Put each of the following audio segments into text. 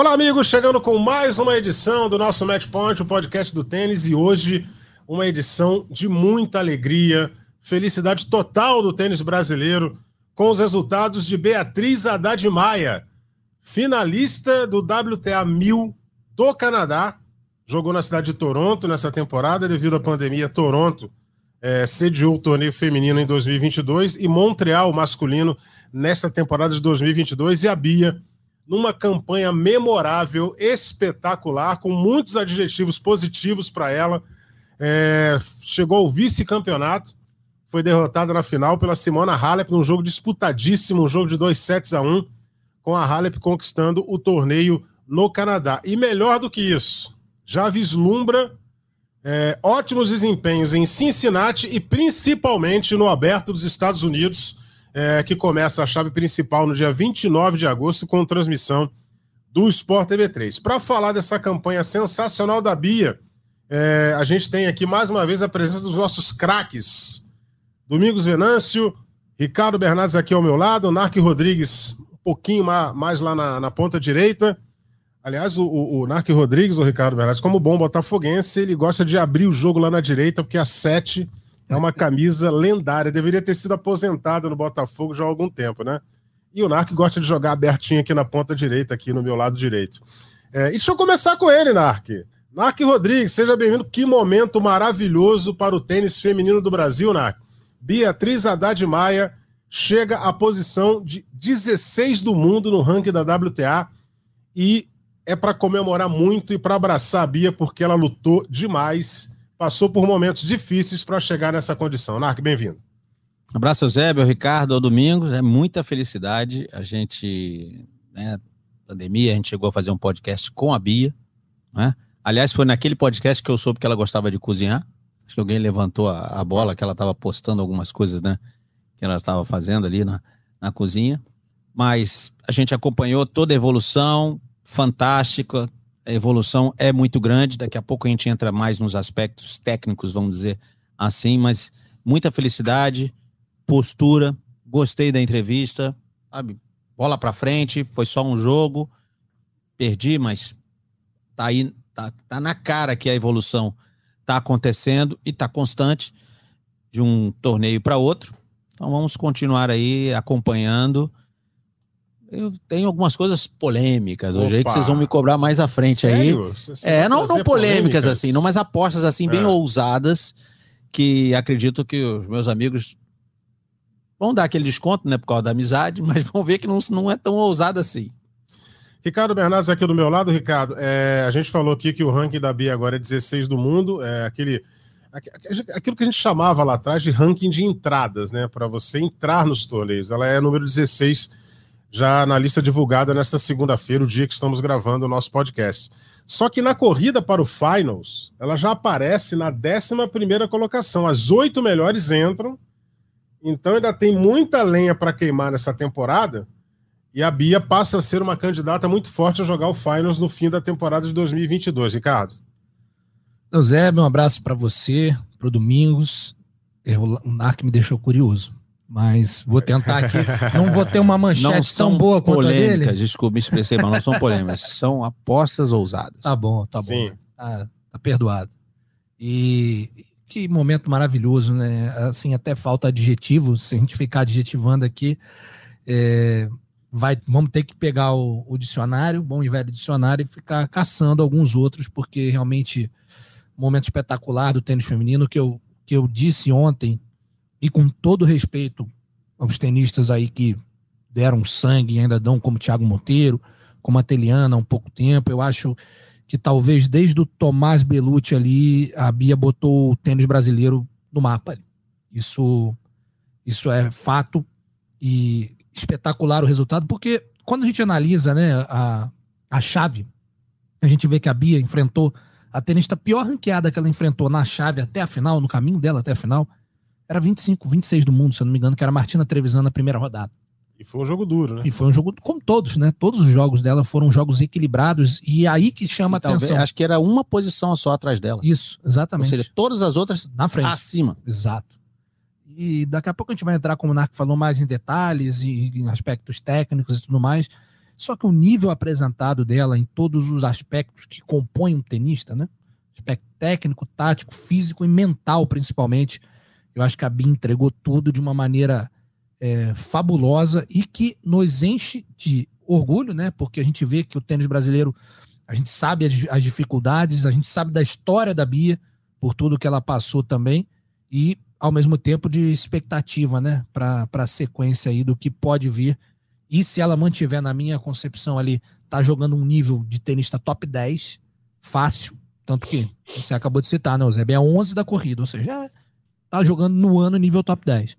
Olá, amigos, chegando com mais uma edição do nosso Match Point, o podcast do tênis, e hoje uma edição de muita alegria, felicidade total do tênis brasileiro, com os resultados de Beatriz Haddad Maia, finalista do WTA 1000 do Canadá, jogou na cidade de Toronto nessa temporada, devido à pandemia, Toronto é, sediou o torneio feminino em 2022 e Montreal masculino nessa temporada de 2022, e a Bia numa campanha memorável, espetacular, com muitos adjetivos positivos para ela. É, chegou ao vice-campeonato, foi derrotada na final pela Simona Halep num jogo disputadíssimo, um jogo de dois sets a um, com a Halep conquistando o torneio no Canadá. E melhor do que isso, já vislumbra é, ótimos desempenhos em Cincinnati e principalmente no Aberto dos Estados Unidos, é, que começa a chave principal no dia 29 de agosto, com transmissão do Sport TV 3. Para falar dessa campanha sensacional da Bia, é, a gente tem aqui mais uma vez a presença dos nossos craques. Domingos Venâncio, Ricardo Bernardes aqui ao meu lado, Narc Rodrigues um pouquinho mais lá na, na ponta direita. Aliás, o, o, o Narc Rodrigues, o Ricardo Bernardes, como bom botafoguense, ele gosta de abrir o jogo lá na direita, porque a 7 é uma camisa lendária. Deveria ter sido aposentada no Botafogo já há algum tempo, né? E o Narc gosta de jogar abertinho aqui na ponta direita, aqui no meu lado direito. É, e deixa eu começar com ele, Narc. Narc Rodrigues, seja bem-vindo. Que momento maravilhoso para o tênis feminino do Brasil, Narc. Beatriz Haddad Maia chega à posição de 16 do mundo no ranking da WTA e é para comemorar muito e para abraçar a Bia porque ela lutou demais passou por momentos difíceis para chegar nessa condição. Narc, bem-vindo. Abraço, Eusébio, Ricardo, ao Domingos. É muita felicidade. A gente, né, pandemia, a gente chegou a fazer um podcast com a Bia. Né? Aliás, foi naquele podcast que eu soube que ela gostava de cozinhar. Acho que alguém levantou a, a bola, que ela estava postando algumas coisas, né? Que ela estava fazendo ali na, na cozinha. Mas a gente acompanhou toda a evolução, fantástica, a evolução é muito grande. Daqui a pouco a gente entra mais nos aspectos técnicos, vamos dizer assim, mas muita felicidade, postura. Gostei da entrevista, sabe? Bola para frente, foi só um jogo, perdi, mas tá aí, tá, tá na cara que a evolução tá acontecendo e tá constante de um torneio para outro. Então vamos continuar aí acompanhando eu tenho algumas coisas polêmicas hoje aí que vocês vão me cobrar mais à frente Sério? aí. Você é, não, não polêmicas, polêmicas, assim, não, mas apostas assim bem é. ousadas que acredito que os meus amigos vão dar aquele desconto, né, por causa da amizade, mas vão ver que não, não é tão ousado assim. Ricardo Bernardes aqui do meu lado, Ricardo. É, a gente falou aqui que o ranking da Bia agora é 16 do mundo, é aquele aquilo que a gente chamava lá atrás de ranking de entradas, né, para você entrar nos torneios. Ela é número 16 já na lista divulgada nesta segunda-feira, o dia que estamos gravando o nosso podcast. Só que na corrida para o Finals, ela já aparece na 11 colocação. As oito melhores entram, então ainda tem muita lenha para queimar nessa temporada. E a Bia passa a ser uma candidata muito forte a jogar o Finals no fim da temporada de 2022, Ricardo. Eusébio, um abraço para você, para o Domingos. O NARC me deixou curioso. Mas vou tentar aqui. Não vou ter uma manchete tão boa quanto a dele. Desculpa, me expressei, mas não são polêmicas. São apostas ousadas. Tá bom, tá Sim. bom. Tá, tá perdoado. E que momento maravilhoso, né? Assim, até falta adjetivo. Se a gente ficar adjetivando aqui, é, vai, vamos ter que pegar o, o, dicionário, bom e velho dicionário, e ficar caçando alguns outros, porque realmente momento espetacular do tênis feminino que eu, que eu disse ontem e com todo respeito aos tenistas aí que deram sangue e ainda dão, como Thiago Monteiro, como a Teliana há um pouco tempo, eu acho que talvez desde o Tomás Belucci ali, a Bia botou o tênis brasileiro no mapa. Isso, isso é fato e espetacular o resultado, porque quando a gente analisa né, a, a chave, a gente vê que a Bia enfrentou a tenista pior ranqueada que ela enfrentou na chave até a final, no caminho dela até a final, era 25, 26 do mundo, se eu não me engano, que era a Martina Trevisan na primeira rodada. E foi um jogo duro, né? E foi um jogo, como todos, né? Todos os jogos dela foram jogos equilibrados e é aí que chama a atenção. Acho que era uma posição só atrás dela. Isso, exatamente. Ou seja, todas as outras na frente. Acima. Exato. E daqui a pouco a gente vai entrar, como o Narco falou, mais em detalhes e em aspectos técnicos e tudo mais. Só que o nível apresentado dela em todos os aspectos que compõem um tenista, né? Aspecto técnico, tático, físico e mental, principalmente. Eu acho que a Bia entregou tudo de uma maneira é, fabulosa e que nos enche de orgulho, né? Porque a gente vê que o tênis brasileiro, a gente sabe as, as dificuldades, a gente sabe da história da Bia, por tudo que ela passou também, e ao mesmo tempo de expectativa, né? Para a sequência aí do que pode vir. E se ela mantiver, na minha concepção ali, tá jogando um nível de tenista top 10, fácil. Tanto que você acabou de citar, né? O Zé é 11 da corrida, ou seja, tá jogando no ano nível top 10.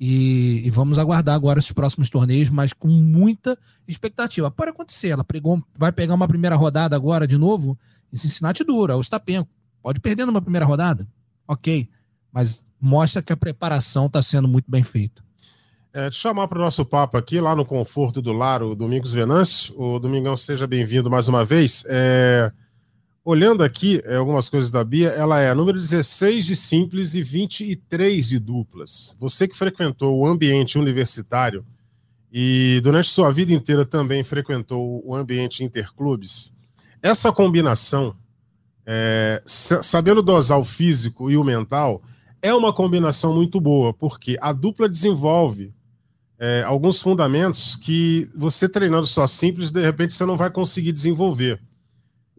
E, e, vamos aguardar agora os próximos torneios, mas com muita expectativa. Pode acontecer, ela pegou, vai pegar uma primeira rodada agora de novo em Cincinnati dura, o Stapenko. Pode perder numa primeira rodada, ok, mas mostra que a preparação está sendo muito bem feita. É, te chamar para o nosso papo aqui, lá no Conforto do Lar, o Domingos Venâncio. O Domingão, seja bem-vindo mais uma vez. É... Olhando aqui é, algumas coisas da Bia, ela é número 16 de simples e 23 de duplas. Você que frequentou o ambiente universitário e durante sua vida inteira também frequentou o ambiente interclubes, essa combinação, é, sabendo dosar o físico e o mental, é uma combinação muito boa, porque a dupla desenvolve é, alguns fundamentos que você treinando só simples, de repente você não vai conseguir desenvolver.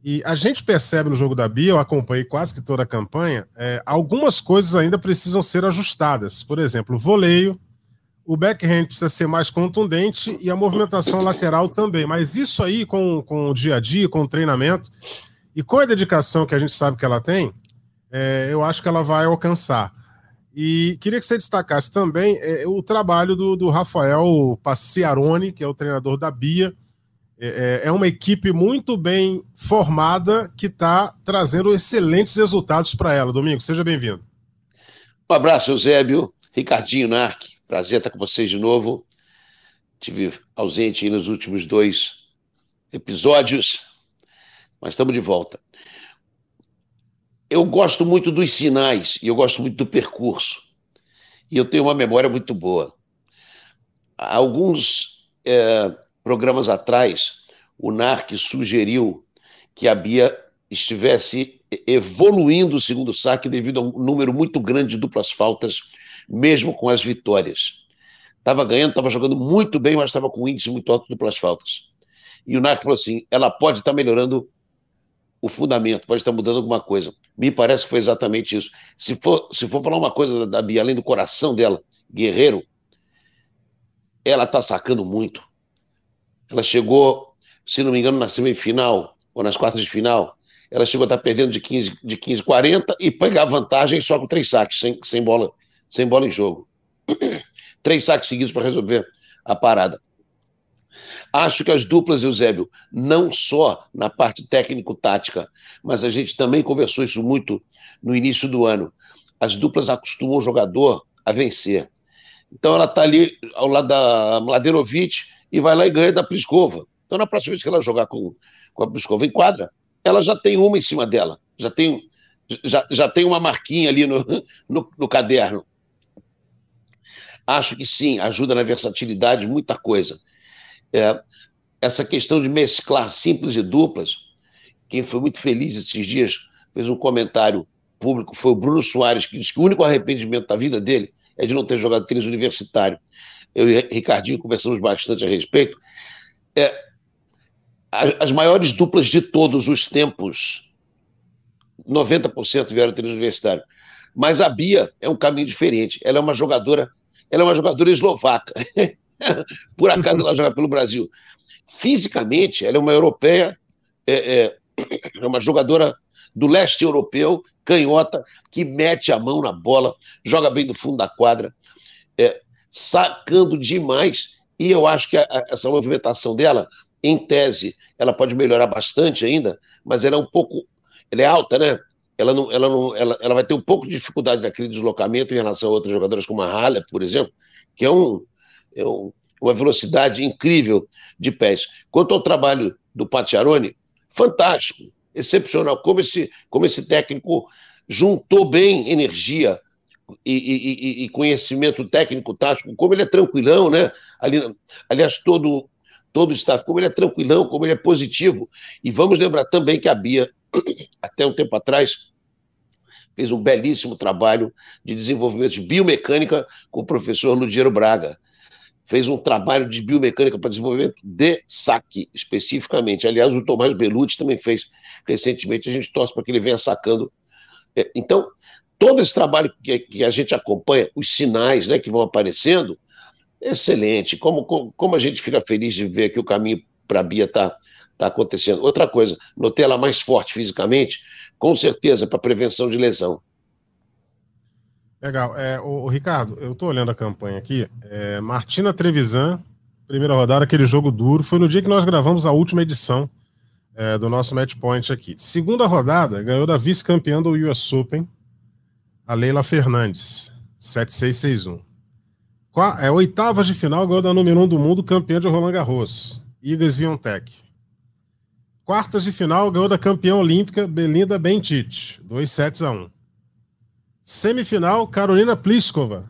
E a gente percebe no jogo da Bia, eu acompanhei quase que toda a campanha, é, algumas coisas ainda precisam ser ajustadas. Por exemplo, o voleio, o backhand precisa ser mais contundente e a movimentação lateral também. Mas isso aí, com, com o dia a dia, com o treinamento e com a dedicação que a gente sabe que ela tem, é, eu acho que ela vai alcançar. E queria que você destacasse também é, o trabalho do, do Rafael Passiarone, que é o treinador da Bia é, é, é uma equipe muito bem formada que está trazendo excelentes resultados para ela. Domingo, seja bem-vindo. Um abraço, Eusébio, Ricardinho Narc. Prazer estar com vocês de novo. Tive ausente nos últimos dois episódios, mas estamos de volta. Eu gosto muito dos sinais e eu gosto muito do percurso. E eu tenho uma memória muito boa. Alguns é, programas atrás, o NARC sugeriu que a Bia estivesse evoluindo o segundo saque devido a um número muito grande de duplas faltas, mesmo com as vitórias. Estava ganhando, estava jogando muito bem, mas estava com índice muito alto de duplas faltas. E o NARC falou assim: ela pode estar tá melhorando o fundamento, pode estar tá mudando alguma coisa. Me parece que foi exatamente isso. Se for, se for falar uma coisa da Bia, além do coração dela, guerreiro, ela está sacando muito. Ela chegou, se não me engano, na semifinal ou nas quartas de final. Ela chegou a estar perdendo de 15, de 15 40 e pegar vantagem só com três saques, sem, sem, bola, sem bola em jogo. três saques seguidos para resolver a parada. Acho que as duplas, Eusébio, não só na parte técnico-tática, mas a gente também conversou isso muito no início do ano. As duplas acostumam o jogador a vencer. Então ela está ali ao lado da Mladenovic, e vai lá e ganha da Pliskova. Então, na próxima vez que ela jogar com, com a Pliskova em quadra, ela já tem uma em cima dela, já tem, já, já tem uma marquinha ali no, no, no caderno. Acho que sim, ajuda na versatilidade muita coisa. É, essa questão de mesclar simples e duplas, quem foi muito feliz esses dias fez um comentário público, foi o Bruno Soares, que disse que o único arrependimento da vida dele é de não ter jogado tênis universitário eu e Ricardinho conversamos bastante a respeito, é, as maiores duplas de todos os tempos, 90% vieram tênis universitário. Mas a Bia é um caminho diferente. Ela é uma jogadora, ela é uma jogadora eslovaca. Por acaso ela joga pelo Brasil. Fisicamente, ela é uma europeia, é, é, é uma jogadora do leste europeu, canhota, que mete a mão na bola, joga bem do fundo da quadra. É, sacando demais E eu acho que a, a, essa movimentação dela, em tese, ela pode melhorar bastante ainda, mas ela é um pouco. Ela é alta, né? Ela, não, ela, não, ela, ela vai ter um pouco de dificuldade naquele deslocamento em relação a outras jogadoras como a Halle, por exemplo, que é, um, é um, uma velocidade incrível de pés. Quanto ao trabalho do Patiarone, fantástico, excepcional. Como esse, como esse técnico juntou bem energia e, e, e, conhecimento técnico tático, como ele é tranquilão, né? Ali, aliás, todo todo o staff, como ele é tranquilão, como ele é positivo. E vamos lembrar também que a Bia, até um tempo atrás, fez um belíssimo trabalho de desenvolvimento de biomecânica com o professor Ludiero Braga. Fez um trabalho de biomecânica para desenvolvimento de saque, especificamente. Aliás, o Tomás Belucci também fez recentemente. A gente torce para que ele venha sacando. É, então, todo esse trabalho que, que a gente acompanha, os sinais né, que vão aparecendo, excelente. Como, como, como a gente fica feliz de ver que o caminho para a Bia está tá acontecendo. Outra coisa, notei ela mais forte fisicamente, com certeza, para prevenção de lesão. Legal. É, o, o Ricardo, eu estou olhando a campanha aqui. É, Martina Trevisan, primeira rodada, aquele jogo duro. Foi no dia que nós gravamos a última edição é, do nosso Match Point aqui. Segunda rodada, ganhou da vice-campeã do US Open, a Leila Fernandes, 7661. É, oitavas de final, ganhou da número 1 um do mundo, campeã de Roland Garros, Iga Swiatek. Quartas de final, ganhou da campeã olímpica Belinda Bentic, 2 sets a 1. Um. Semifinal, Carolina Pliskova,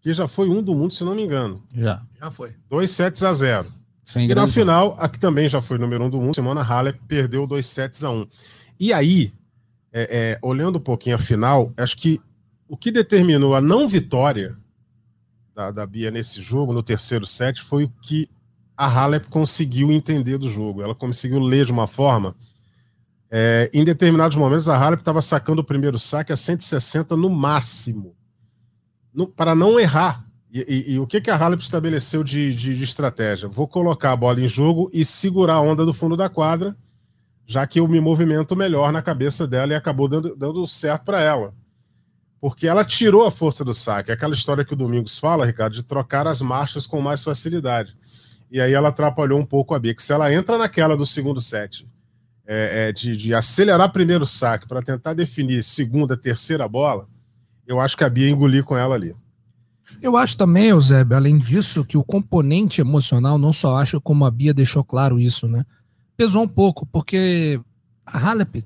que já foi um do mundo, se não me engano. Já. Já foi. 2 sets a 0. Sem e na final, a que também já foi número 1 um do mundo, Simona Halep, perdeu 2 sets a 1. Um. E aí, é, é, olhando um pouquinho a final, acho que o que determinou a não vitória da, da Bia nesse jogo, no terceiro set, foi o que a Halep conseguiu entender do jogo. Ela conseguiu ler de uma forma. É, em determinados momentos, a Halep estava sacando o primeiro saque a 160 no máximo, no, para não errar. E, e, e, o que, que a Halep estabeleceu de, de, de, estratégia? Vou colocar a bola em jogo e segurar a onda do fundo da quadra, já que eu me movimento melhor na cabeça dela e acabou dando, dando certo para ela porque ela tirou a força do saque. Aquela história que o Domingos fala, Ricardo, de trocar as marchas com mais facilidade. E aí ela atrapalhou um pouco a se ela entra naquela do segundo set, é, é, de, de, acelerar primeiro saque para tentar definir segunda, terceira bola, eu acho que a Bia engolir com ela ali. Eu acho também, Eusébio, além disso, que o componente emocional, não só acho como a Bia deixou claro isso, né? Pesou um pouco, porque a Halep,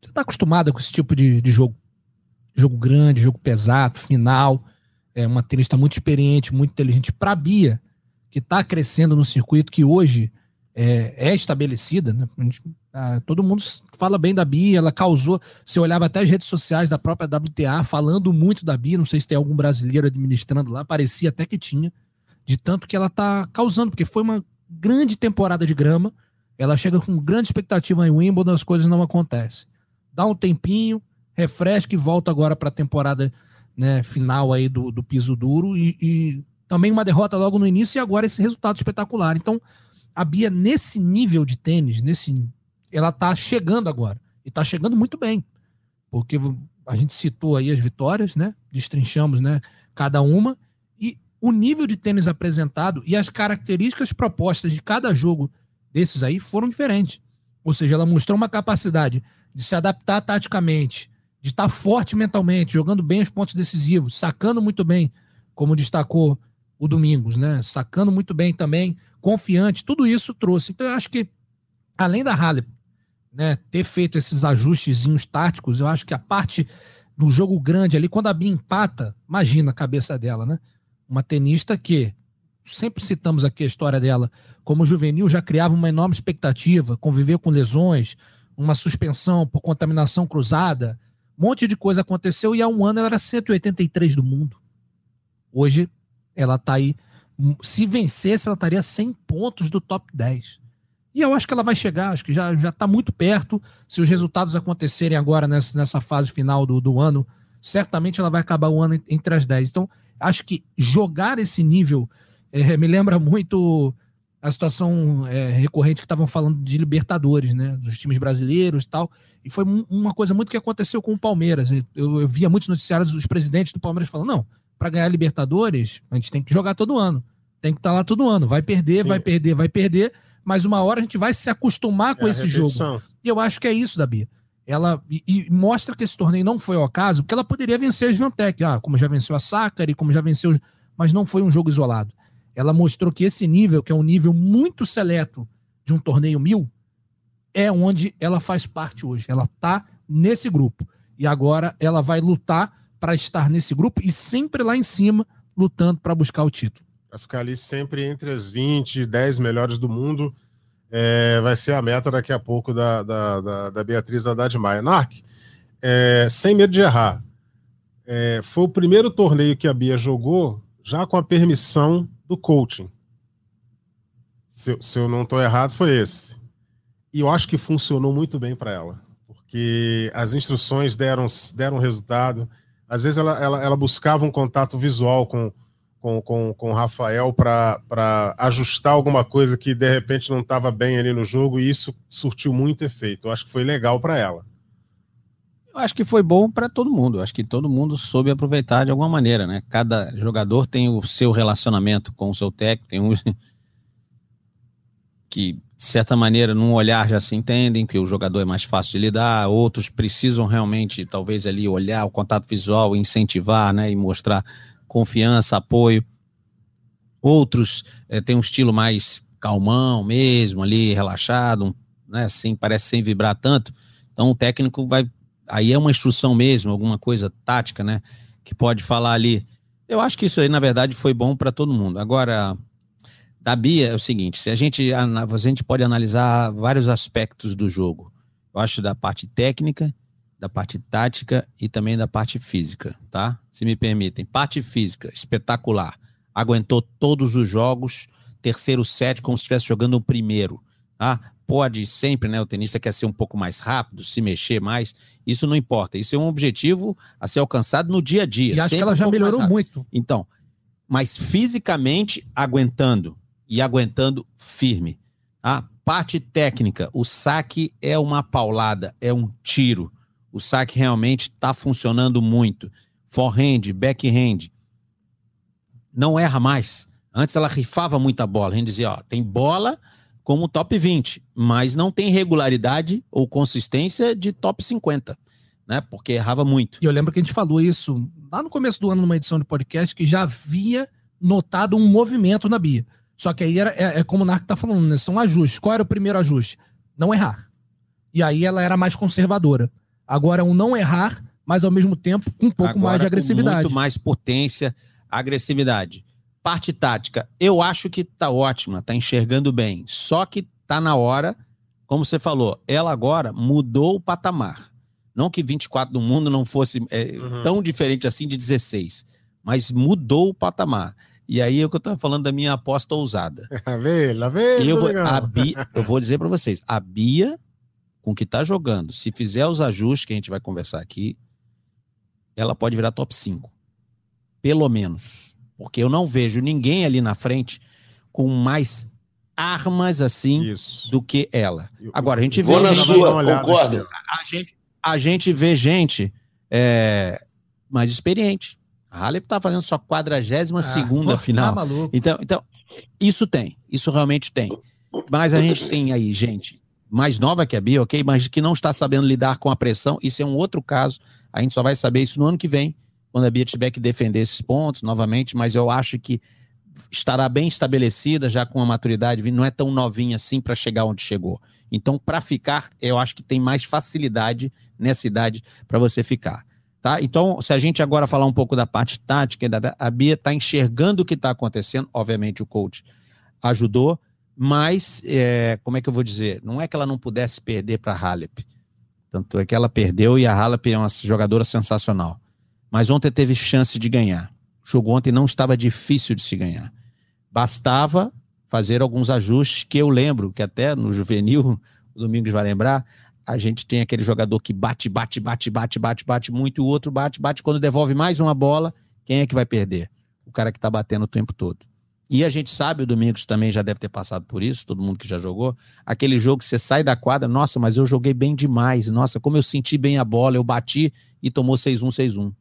você está acostumada com esse tipo de, de jogo jogo grande, jogo pesado, final. É uma tenista muito experiente, muito inteligente. Para Bia, que está crescendo no circuito, que hoje é, é estabelecida, né? Ah, todo mundo fala bem da Bia, ela causou. Você olhava até as redes sociais da própria WTA falando muito da Bia. Não sei se tem algum brasileiro administrando lá, parecia até que tinha, de tanto que ela está causando, porque foi uma grande temporada de grama. Ela chega com grande expectativa em Wimbledon, as coisas não acontecem. Dá um tempinho, refresca e volta agora para a temporada né, final aí do, do piso duro e, e, também uma derrota logo no início e agora esse resultado espetacular. Então, a Bia nesse nível de tênis, nesse, ela tá chegando agora e tá chegando muito bem, porque a gente citou aí as vitórias, né? Destrinchamos, né? Cada uma e o nível de tênis apresentado e as características propostas de cada jogo desses aí foram diferentes. Ou seja, ela mostrou uma capacidade de se adaptar taticamente, de estar forte mentalmente, jogando bem os pontos decisivos, sacando muito bem, como destacou o Domingos, né? Sacando muito bem também, confiante, tudo isso trouxe. Então eu acho que, além da Halle né, ter feito esses ajustezinhos táticos, eu acho que a parte do jogo grande ali, quando a Bia empata, imagina a cabeça dela, né? Uma tenista que, sempre citamos aqui a história dela, como juvenil já criava uma enorme expectativa, conviver com lesões, uma suspensão por contaminação cruzada, um monte de coisa aconteceu e há um ano ela era 183 do mundo. Hoje ela está aí. Se vencesse, ela estaria 100 pontos do top 10. E eu acho que ela vai chegar, acho que já está muito perto. Se os resultados acontecerem agora nessa, nessa fase final do, do ano, certamente ela vai acabar o ano entre as 10. Então, acho que jogar esse nível é, me lembra muito a situação é, recorrente que estavam falando de Libertadores, né? Dos times brasileiros e tal. E foi uma coisa muito que aconteceu com o Palmeiras. Eu, eu via muitos noticiários dos presidentes do Palmeiras falando: não, para ganhar Libertadores, a gente tem que jogar todo ano. Tem que estar tá lá todo ano. Vai perder, Sim. vai perder, vai perder, mas uma hora a gente vai se acostumar com é esse jogo. E eu acho que é isso da Bia. Ela e, e, mostra que esse torneio não foi ao acaso, porque ela poderia vencer a Svantec, ah, como já venceu a Sakari, como já venceu, mas não foi um jogo isolado. Ela mostrou que esse nível, que é um nível muito seleto de um torneio mil, é onde ela faz parte hoje. Ela está nesse grupo. E agora ela vai lutar para estar nesse grupo e sempre lá em cima, lutando para buscar o título. Vai ficar ali sempre entre as 20, 10 melhores do mundo. É, vai ser a meta daqui a pouco da, da, da, da Beatriz Haddad Maia. Narc, é, sem medo de errar, é, foi o primeiro torneio que a Bia jogou já com a permissão do coaching. Se, se eu não estou errado, foi esse. E eu acho que funcionou muito bem para ela, porque as instruções deram, deram resultado. Às vezes ela, ela, ela buscava um contato visual com, com, com, com o Rafael para ajustar alguma coisa que de repente não estava bem ali no jogo, e isso surtiu muito efeito. Eu acho que foi legal para ela. Acho que foi bom para todo mundo. Acho que todo mundo soube aproveitar de alguma maneira, né? Cada jogador tem o seu relacionamento com o seu técnico, tem um que de certa maneira, num olhar já se entendem que o jogador é mais fácil de lidar, outros precisam realmente, talvez ali, olhar o contato visual, incentivar, né, e mostrar confiança, apoio. Outros é, têm um estilo mais calmão mesmo, ali, relaxado, né, assim, parece sem vibrar tanto. Então o técnico vai. Aí é uma instrução mesmo, alguma coisa tática, né? Que pode falar ali. Eu acho que isso aí, na verdade, foi bom para todo mundo. Agora, da Bia é o seguinte: se a gente, a gente pode analisar vários aspectos do jogo. Eu acho da parte técnica, da parte tática e também da parte física, tá? Se me permitem. Parte física, espetacular. Aguentou todos os jogos, terceiro set, como se estivesse jogando o primeiro. Tá? Pode sempre, né? O tenista quer ser um pouco mais rápido, se mexer mais. Isso não importa. Isso é um objetivo a ser alcançado no dia a dia. E acho que ela já um melhorou muito. Então, mas fisicamente aguentando e aguentando firme. A parte técnica, o saque é uma paulada, é um tiro o saque realmente está funcionando muito. Forehand, backhand. Não erra mais. Antes ela rifava muita bola. A gente dizia, ó, tem bola como top 20, mas não tem regularidade ou consistência de top 50, né? Porque errava muito. E eu lembro que a gente falou isso lá no começo do ano, numa edição de podcast, que já havia notado um movimento na Bia. Só que aí era, é, é como o Narco tá falando, né? São ajustes. Qual era o primeiro ajuste? Não errar. E aí ela era mais conservadora. Agora, um não errar, mas ao mesmo tempo com um pouco Agora, mais de agressividade. muito mais potência, agressividade. Parte tática, eu acho que tá ótima, tá enxergando bem. Só que tá na hora, como você falou, ela agora mudou o patamar. Não que 24 do mundo não fosse é, uhum. tão diferente assim de 16, mas mudou o patamar. E aí é o que eu estava falando da minha aposta ousada. Vem, lá vem. Eu, vou, a Bia, eu vou dizer para vocês, a Bia com que está jogando, se fizer os ajustes que a gente vai conversar aqui, ela pode virar top 5. Pelo menos. Porque eu não vejo ninguém ali na frente com mais armas assim Isso. do que ela. Agora, a gente vê. Vou na sua, concordo. A gente, a gente vê gente é, mais experiente. A Halep tá fazendo sua 42 ah, segunda pô, final. Tá então, então, isso tem. Isso realmente tem. Mas a gente tem aí gente mais nova que a Bia, ok? Mas que não está sabendo lidar com a pressão. Isso é um outro caso. A gente só vai saber isso no ano que vem, quando a Bia tiver que defender esses pontos novamente. Mas eu acho que estará bem estabelecida, já com a maturidade, não é tão novinha assim para chegar onde chegou. Então, para ficar, eu acho que tem mais facilidade nessa idade para você ficar. Tá? Então, se a gente agora falar um pouco da parte tática, a Bia está enxergando o que está acontecendo. Obviamente, o coach ajudou mas, é, como é que eu vou dizer? Não é que ela não pudesse perder para a Halep. Tanto é que ela perdeu e a Halep é uma jogadora sensacional. Mas ontem teve chance de ganhar. O jogo ontem não estava difícil de se ganhar. Bastava fazer alguns ajustes que eu lembro, que até no juvenil, o Domingos vai lembrar, a gente tem aquele jogador que bate, bate, bate, bate, bate, bate muito, e o outro bate, bate. Quando devolve mais uma bola, quem é que vai perder? O cara que está batendo o tempo todo. E a gente sabe, o Domingos também já deve ter passado por isso, todo mundo que já jogou. Aquele jogo que você sai da quadra, nossa, mas eu joguei bem demais. Nossa, como eu senti bem a bola, eu bati e tomou 6-1, 6-1.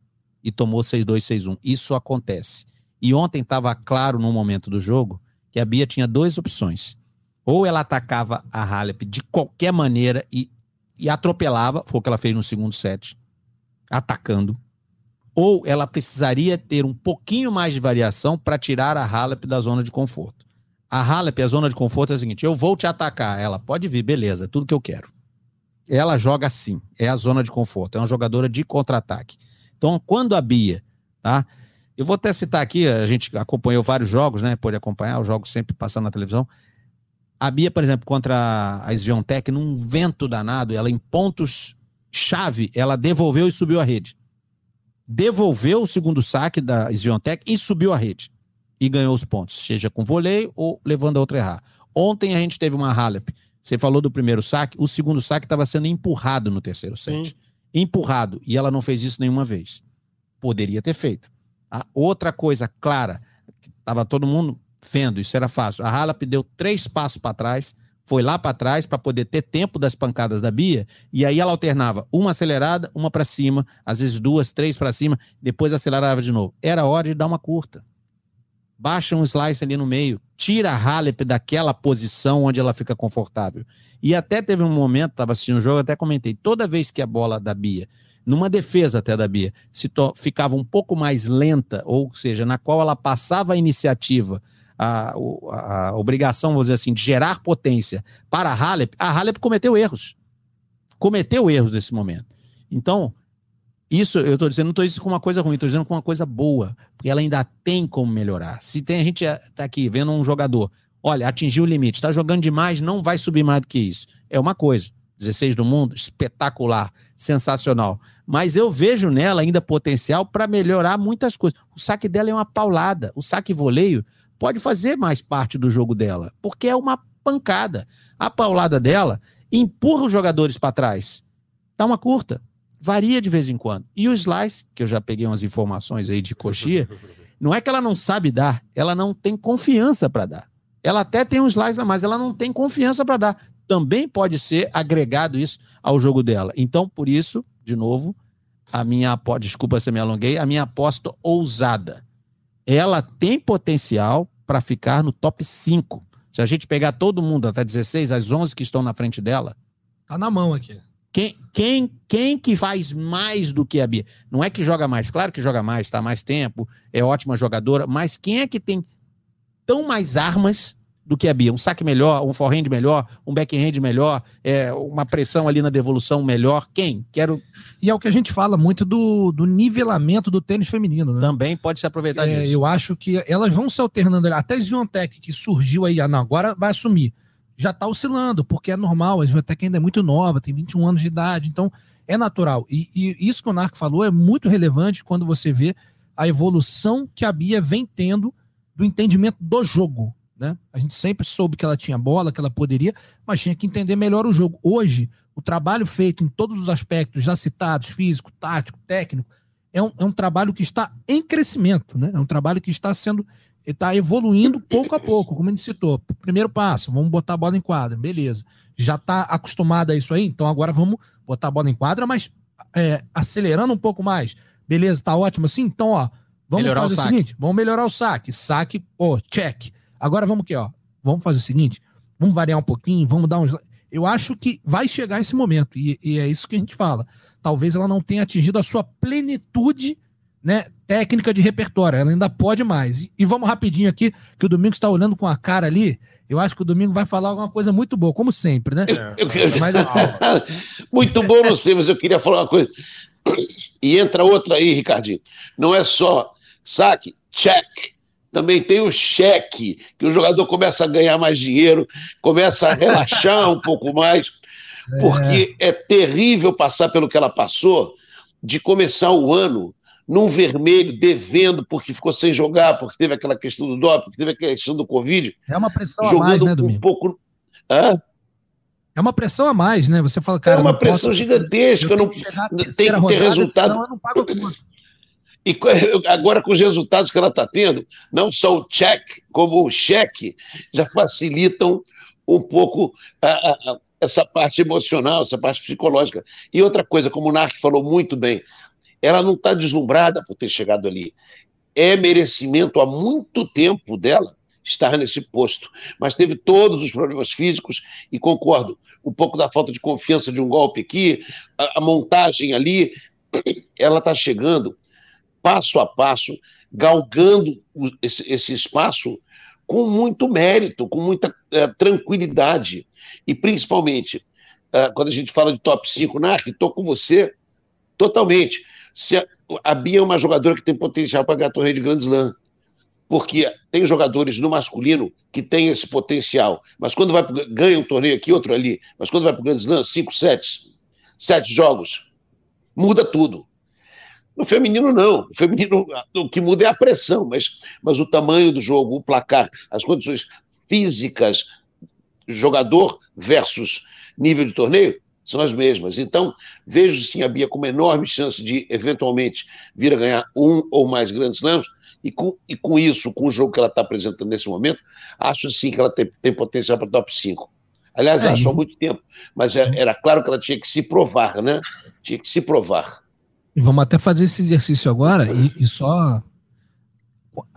E tomou 6-2, 6-1. Isso acontece. E ontem estava claro no momento do jogo que a Bia tinha duas opções. Ou ela atacava a Halep de qualquer maneira e, e atropelava, foi o que ela fez no segundo set, atacando. Ou ela precisaria ter um pouquinho mais de variação para tirar a Halep da zona de conforto. A Halep, a zona de conforto é a seguinte: eu vou te atacar. Ela pode vir, beleza, é tudo que eu quero. Ela joga assim, é a zona de conforto, é uma jogadora de contra-ataque. Então, quando a Bia, tá? Eu vou até citar aqui, a gente acompanhou vários jogos, né? Pode acompanhar, os jogos sempre passando na televisão. A Bia, por exemplo, contra a Sviontech, num vento danado, ela em pontos chave, ela devolveu e subiu a rede. Devolveu o segundo saque da Sviontech e subiu a rede. E ganhou os pontos, seja com voleio ou levando a outra a errar. Ontem a gente teve uma Halep. Você falou do primeiro saque, o segundo saque estava sendo empurrado no terceiro set. Sim. Empurrado. E ela não fez isso nenhuma vez. Poderia ter feito. A outra coisa clara, que estava todo mundo vendo, isso era fácil. A Halep deu três passos para trás, foi lá para trás para poder ter tempo das pancadas da Bia, e aí ela alternava uma acelerada, uma para cima, às vezes duas, três para cima, depois acelerava de novo. Era hora de dar uma curta. Baixa um slice ali no meio, tira a Halep daquela posição onde ela fica confortável. E até teve um momento, estava assistindo o jogo, até comentei, toda vez que a bola da Bia numa defesa até da Bia, se ficava um pouco mais lenta, ou seja, na qual ela passava a iniciativa, a, a, a obrigação, vamos dizer assim, de gerar potência para a Halep, a Halep cometeu erros. Cometeu erros nesse momento. Então, isso eu estou dizendo, não estou dizendo com uma coisa ruim, estou dizendo com uma coisa boa, porque ela ainda tem como melhorar. Se tem a gente está aqui vendo um jogador, olha, atingiu o limite, está jogando demais, não vai subir mais do que isso. É uma coisa. 16 do mundo, espetacular, sensacional. Mas eu vejo nela ainda potencial para melhorar muitas coisas. O saque dela é uma paulada. O saque voleio pode fazer mais parte do jogo dela, porque é uma pancada. A paulada dela empurra os jogadores para trás. Dá uma curta. Varia de vez em quando. E o slice, que eu já peguei umas informações aí de coxia, não é que ela não sabe dar, ela não tem confiança para dar. Ela até tem um slice, mas ela não tem confiança para dar também pode ser agregado isso ao jogo dela. Então, por isso, de novo, a minha aposta, desculpa se eu me alonguei, a minha aposta ousada. Ela tem potencial para ficar no top 5. Se a gente pegar todo mundo até 16, as 11 que estão na frente dela. Tá na mão aqui. Quem, quem, quem que faz mais do que a Bia? Não é que joga mais, claro que joga mais, está mais tempo, é ótima jogadora, mas quem é que tem tão mais armas do que a Bia. Um saque melhor, um forehand melhor, um backhand melhor, é, uma pressão ali na devolução melhor. Quem? Quero. E é o que a gente fala muito do, do nivelamento do tênis feminino, né? Também pode se aproveitar é, disso. Eu acho que elas vão se alternando. Até a Sviontech, que surgiu aí, ah, não, agora vai assumir. Já está oscilando, porque é normal. A Sviontech ainda é muito nova, tem 21 anos de idade, então é natural. E, e isso que o Narco falou é muito relevante quando você vê a evolução que a Bia vem tendo do entendimento do jogo né? A gente sempre soube que ela tinha bola, que ela poderia, mas tinha que entender melhor o jogo. Hoje, o trabalho feito em todos os aspectos já citados, físico, tático, técnico, é um, é um trabalho que está em crescimento, né? É um trabalho que está sendo, está evoluindo pouco a pouco, como a gente citou. Primeiro passo, vamos botar a bola em quadra, beleza. Já está acostumada a isso aí, então agora vamos botar a bola em quadra, mas é, acelerando um pouco mais. Beleza, tá ótimo assim? Então, ó, vamos melhorar fazer o, o seguinte, vamos melhorar o saque. Saque, ó, check Agora vamos aqui, ó. Vamos fazer o seguinte: vamos variar um pouquinho, vamos dar uns. Eu acho que vai chegar esse momento, e, e é isso que a gente fala. Talvez ela não tenha atingido a sua plenitude né, técnica de repertório. Ela ainda pode mais. E, e vamos rapidinho aqui, que o Domingo está olhando com a cara ali. Eu acho que o Domingo vai falar alguma coisa muito boa, como sempre, né? Eu, eu, mas, assim... muito bom, não sei, mas eu queria falar uma coisa. E entra outra aí, Ricardinho. Não é só saque, check, também tem o cheque, que o jogador começa a ganhar mais dinheiro, começa a relaxar um pouco mais, porque é. é terrível passar pelo que ela passou, de começar o ano num vermelho, devendo, porque ficou sem jogar, porque teve aquela questão do doping, porque teve aquela questão do Covid. É uma pressão jogando a mais, né, Domingo? Um pouco... Hã? É uma pressão a mais, né? Você fala, cara. É uma pressão posso... gigantesca, eu não, tem que ter rodada, resultado. Senão eu não pago a conta. E agora, com os resultados que ela está tendo, não só o check, como o cheque, já facilitam um pouco a, a, essa parte emocional, essa parte psicológica. E outra coisa, como o Narc falou muito bem, ela não está deslumbrada por ter chegado ali. é merecimento há muito tempo dela estar nesse posto, mas teve todos os problemas físicos e concordo, um pouco da falta de confiança de um golpe aqui, a, a montagem ali, ela está chegando passo a passo, galgando esse, esse espaço com muito mérito, com muita uh, tranquilidade. E principalmente, uh, quando a gente fala de top 5, Narc, estou com você totalmente. Se a, a Bia é uma jogadora que tem potencial para ganhar torneio de Grand Slam. Porque tem jogadores no masculino que têm esse potencial. Mas quando vai ganha um torneio aqui, outro ali. Mas quando vai para o Grand Slam, cinco sets, sete jogos, muda tudo. No feminino, não. No feminino, o que muda é a pressão, mas, mas o tamanho do jogo, o placar, as condições físicas, jogador versus nível de torneio, são as mesmas. Então, vejo sim a Bia com uma enorme chance de, eventualmente, vir a ganhar um ou mais grandes slams, e com, e com isso, com o jogo que ela está apresentando nesse momento, acho sim que ela tem, tem potencial para top 5. Aliás, é, acho há muito tempo, mas era, era claro que ela tinha que se provar, né? Tinha que se provar. E vamos até fazer esse exercício agora e, e só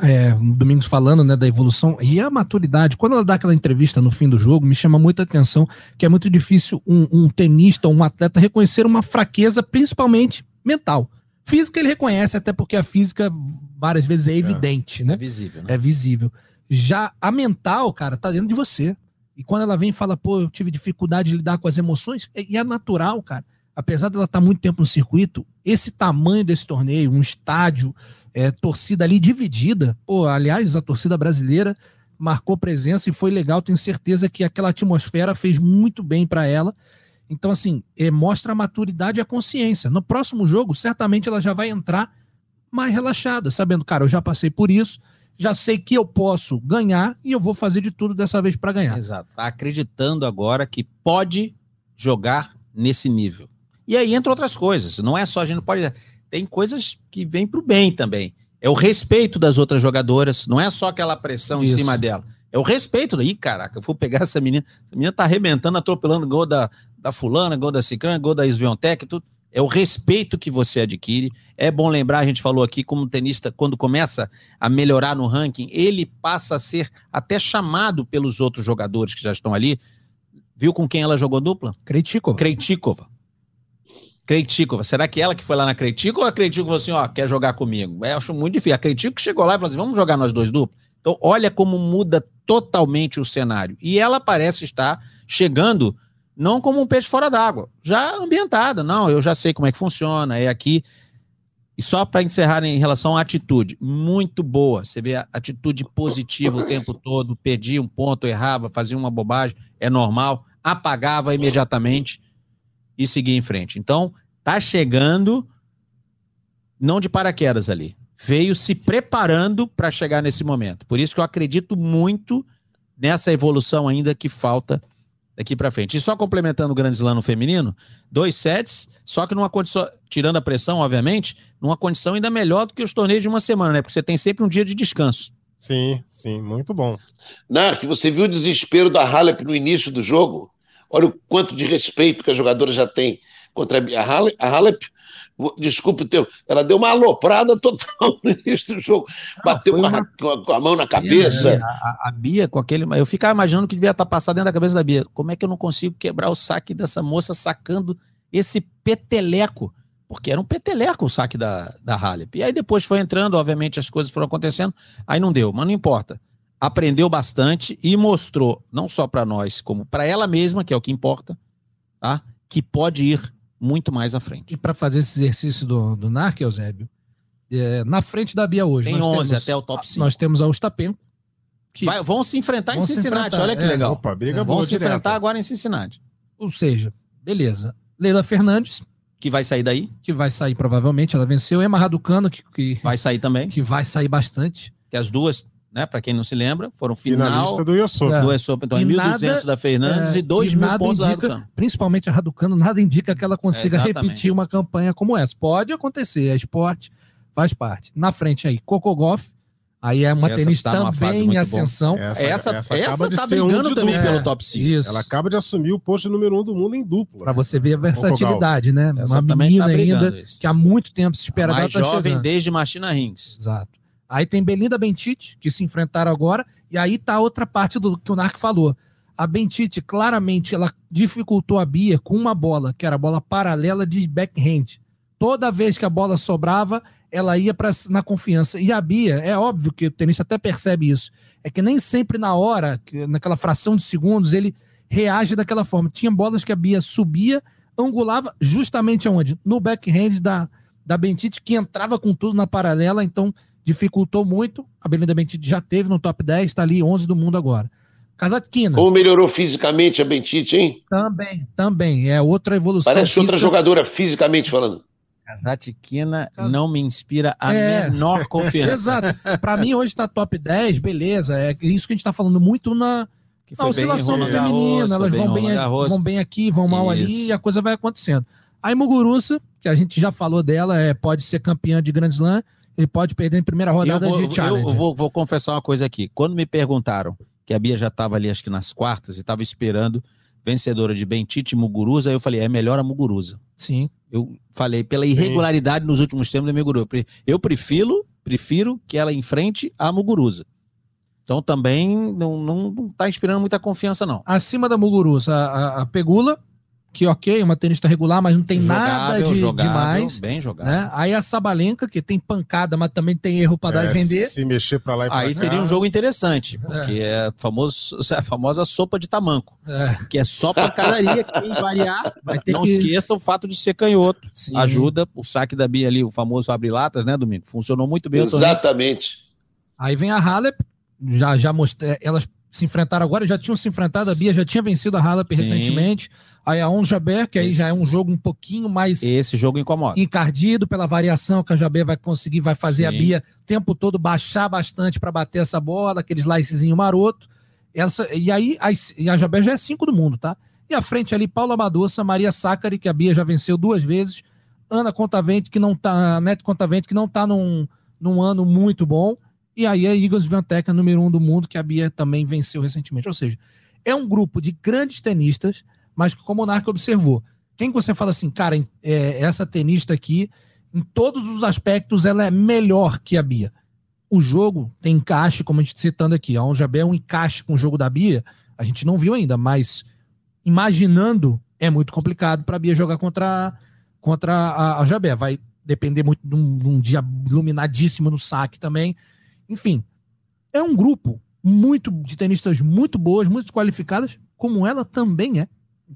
é, Domingos falando né, da evolução e a maturidade. Quando ela dá aquela entrevista no fim do jogo, me chama muita atenção que é muito difícil um, um tenista ou um atleta reconhecer uma fraqueza, principalmente mental. Física ele reconhece, até porque a física várias vezes é, é evidente, é, né? É visível, né? É visível. Já a mental, cara, tá dentro de você. E quando ela vem e fala, pô, eu tive dificuldade de lidar com as emoções, e é natural, cara apesar dela estar muito tempo no circuito, esse tamanho desse torneio, um estádio, é, torcida ali dividida, pô, aliás, a torcida brasileira marcou presença e foi legal, tenho certeza que aquela atmosfera fez muito bem para ela. Então, assim, é, mostra a maturidade e a consciência. No próximo jogo, certamente ela já vai entrar mais relaxada, sabendo, cara, eu já passei por isso, já sei que eu posso ganhar e eu vou fazer de tudo dessa vez para ganhar. Exato. Tá acreditando agora que pode jogar nesse nível. E aí entra outras coisas. Não é só a gente não pode. Tem coisas que vêm para o bem também. É o respeito das outras jogadoras, não é só aquela pressão Isso. em cima dela. É o respeito. Ih, caraca, eu vou pegar essa menina. Essa menina tá arrebentando, atropelando gol da, da fulana, gol da Cicrana, gol da Sviontec, tudo. É o respeito que você adquire. É bom lembrar, a gente falou aqui, como tenista, quando começa a melhorar no ranking, ele passa a ser até chamado pelos outros jogadores que já estão ali. Viu com quem ela jogou dupla? Kreitikova. Kreitikova. Kreitikova, será que ela que foi lá na Kreitikova ou a Kreitikova falou assim, ó, quer jogar comigo? Eu acho muito difícil. A Kreitikova chegou lá e falou assim, vamos jogar nós dois duplos? Então, olha como muda totalmente o cenário. E ela parece estar chegando não como um peixe fora d'água, já ambientada. Não, eu já sei como é que funciona, é aqui. E só para encerrar em relação à atitude, muito boa. Você vê a atitude positiva o tempo todo, perdia um ponto, errava, fazia uma bobagem, é normal, apagava imediatamente e seguir em frente. Então, tá chegando não de paraquedas ali. Veio se preparando para chegar nesse momento. Por isso que eu acredito muito nessa evolução ainda que falta daqui para frente. E só complementando o Grande Slam no feminino, dois sets, só que numa condição, tirando a pressão, obviamente, numa condição ainda melhor do que os torneios de uma semana, né? Porque você tem sempre um dia de descanso. Sim, sim, muito bom. Nark, você viu o desespero da Halep no início do jogo? Olha o quanto de respeito que a jogadora já tem contra a Halep. A Halep desculpe o teu, ela deu uma aloprada total no início do jogo, bateu com, uma... a, com, a, mão na cabeça. A, a, Bia com aquele, eu ficava imaginando que devia estar passado dentro da cabeça da Bia. Como é que eu não consigo quebrar o saque dessa moça sacando esse peteleco? Porque era um peteleco o saque da, da Halep. E aí depois foi entrando, obviamente as coisas foram acontecendo, aí não deu, mas não importa aprendeu bastante e mostrou, não só para nós, como para ela mesma, que é o que importa, tá? que pode ir muito mais à frente. E para fazer esse exercício do, do NARC, Eusébio, é, na frente da Bia hoje. Tem 11 temos, até o top 5. Nós temos a Ostapenko. Que Vai, vão se enfrentar em Cincinnati, olha que é, legal. Opa, briga é, vão se direta. enfrentar agora em Cincinnati. Ou seja, beleza. Leila Fernandes. Que vai sair daí. Que vai sair provavelmente, ela venceu. Emma Raducano, que, que vai sair também. Que vai sair bastante. Que as duas né? Para quem não se lembra, foram final Finalista do US Open. Do US Open. Então, e 1.200 da Fernandes é, e 2 mil pontos indica, da Raducano. Principalmente a Raducano, nada indica que ela consiga é, repetir uma campanha como essa. Pode acontecer, é esporte, faz parte. Na frente aí, Coco Goff, Aí é uma essa tenista tá também em ascensão. Essa, essa, essa, essa tá brigando um também pelo top 5. Isso. Ela acaba de assumir o posto número 1 um do mundo em duplo. Para né? você ver a versatilidade, né? Essa uma menina tá ainda isso. que há muito tempo se espera. A mais tá jovem chegando. desde Martina Rins. Exato. Aí tem Belinda Bentite, que se enfrentaram agora, e aí tá outra parte do que o Narc falou. A Bentite, claramente, ela dificultou a Bia com uma bola, que era a bola paralela de backhand. Toda vez que a bola sobrava, ela ia pra, na confiança. E a Bia, é óbvio que o tenista até percebe isso, é que nem sempre na hora, naquela fração de segundos, ele reage daquela forma. Tinha bolas que a Bia subia, angulava justamente aonde? No backhand da, da Bentite, que entrava com tudo na paralela, então dificultou muito. A Belinda Bentite já teve no top 10, está ali 11 do mundo agora. Kazatkina. Como melhorou fisicamente a Bentite, hein? Também, também. É outra evolução. Parece física. outra jogadora fisicamente falando. Kazatkina não me inspira a é. menor confiança. Exato. Para mim, hoje está top 10, beleza. É isso que a gente está falando muito na, na oscilação do feminino. Elas vão bem, vão bem aqui, vão mal isso. ali e a coisa vai acontecendo. A Muguruza, que a gente já falou dela, é, pode ser campeã de Grand Slam, ele pode perder em primeira rodada eu vou, de Challenger. Eu vou, vou confessar uma coisa aqui. Quando me perguntaram que a Bia já estava ali, acho que nas quartas, e estava esperando vencedora de Bentite e Muguruza, eu falei, é melhor a Muguruza. Sim. Eu falei, pela irregularidade Sim. nos últimos tempos da Muguruza. Eu prefiro, prefiro que ela enfrente a Muguruza. Então também não, não, não tá inspirando muita confiança, não. Acima da Muguruza, a, a, a Pegula, que ok, uma tenista regular, mas não tem jogável, nada de jogável, demais. Bem jogado. Né? Aí a Sabalenka, que tem pancada, mas também tem erro para é, dar e vender. Se mexer para lá e pra Aí cá. seria um jogo interessante, porque é, é famoso, a famosa sopa de tamanco, é. que é só pancadaria, quem variar, vai ter não que... esqueça o fato de ser canhoto. Sim. Ajuda o saque da Bia ali, o famoso abre-latas, né, Domingo? Funcionou muito bem. Exatamente. Aí vem a Halep, já, já mostrei, elas se enfrentaram agora, já tinham se enfrentado, a Bia já tinha vencido a Halep recentemente. Aí a On Jaber, que aí Esse. já é um jogo um pouquinho mais. Esse jogo incomoda. Encardido pela variação que a Jaber vai conseguir, vai fazer Sim. a Bia o tempo todo baixar bastante para bater essa bola, aquele slicezinho maroto. Essa, e aí a, e a Jaber já é cinco do mundo, tá? E à frente ali, Paula Madoça, Maria Sacari, que a Bia já venceu duas vezes, Ana Contavente, que não tá. Neto Contavente, que não tá num, num ano muito bom. E aí a Igor Swiatek, número um do mundo, que a Bia também venceu recentemente. Ou seja, é um grupo de grandes tenistas, mas que como o Narco observou, quem que você fala assim, cara, é, essa tenista aqui, em todos os aspectos, ela é melhor que a Bia. O jogo tem encaixe, como a gente citando aqui, a Onjabé é um encaixe com o jogo da Bia, a gente não viu ainda, mas imaginando, é muito complicado para a Bia jogar contra, contra a, a Jabé. Vai depender muito de um, de um dia iluminadíssimo no saque também. Enfim, é um grupo muito de tenistas muito boas, muito qualificadas, como ela também é.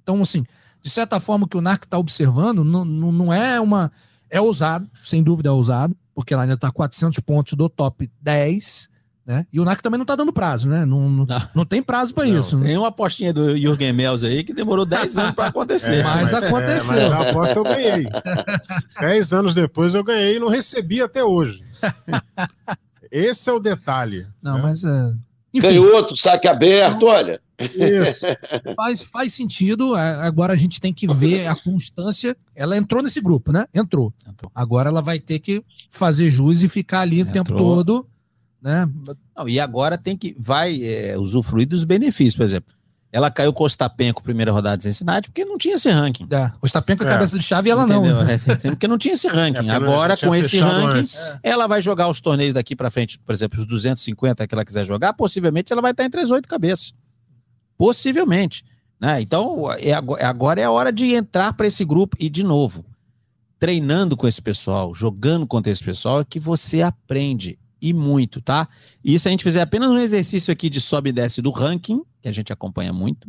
Então, assim, de certa forma, o que o NARC está observando não, não, não é uma. É ousado, sem dúvida é ousado, porque ela ainda está 400 pontos do top 10. Né? E o NAC também não está dando prazo, né? Não, não, não tem prazo para isso. Né? Tem uma apostinha do Jürgen Mels aí que demorou 10 anos para acontecer. É, mas, mas, aconteceu. É, mas a aposta eu ganhei. 10 anos depois eu ganhei e não recebi até hoje. Esse é o detalhe. Não, né? mas é. Enfim, Tem outro, saque aberto, olha. Isso. faz, faz sentido. É, agora a gente tem que ver a constância. Ela entrou nesse grupo, né? Entrou. entrou. Agora ela vai ter que fazer jus e ficar ali entrou. o tempo todo. Né? Não, e agora tem que. Vai é, usufruir dos benefícios, por exemplo. Ela caiu com o Ostapenko primeira rodada de Cincinnati porque não tinha esse ranking. É, Ostapenko é cabeça de chave e ela Entendeu? não. É, porque não tinha esse ranking. É, Agora, com esse ranking, é. ela vai jogar os torneios daqui para frente, por exemplo, os 250 que ela quiser jogar, possivelmente ela vai estar entre as oito cabeças. Possivelmente. Né? Então, é, agora é a hora de entrar para esse grupo e, de novo, treinando com esse pessoal, jogando contra esse pessoal, é que você aprende e muito, tá? E se a gente fizer apenas um exercício aqui de sobe e desce do ranking, que a gente acompanha muito.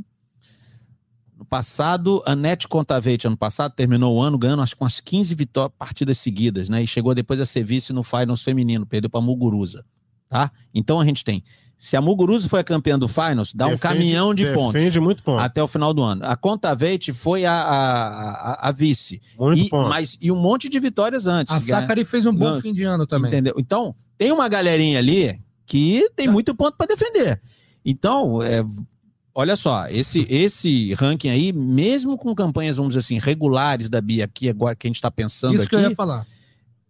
No passado, a Net Contaveit, ano passado, terminou o ano ganhando acho com umas 15 vitórias, partidas seguidas, né? E chegou depois a ser vice no Finals feminino, perdeu para Muguruza, tá? Então a gente tem se a Muguruza foi a campeã do Finals, dá defende, um caminhão de pontos. Defende muito ponto. Até o final do ano. A Contaveit foi a, a, a, a vice. Muito e, ponto. Mas, e um monte de vitórias antes. A Sakari fez um bom fim de ano também. Entendeu? Então, tem uma galerinha ali que tem tá. muito ponto para defender. Então, é, olha só, esse, esse ranking aí, mesmo com campanhas, vamos dizer assim, regulares da Bia aqui, agora que a gente está pensando Isso aqui. Isso que eu ia falar.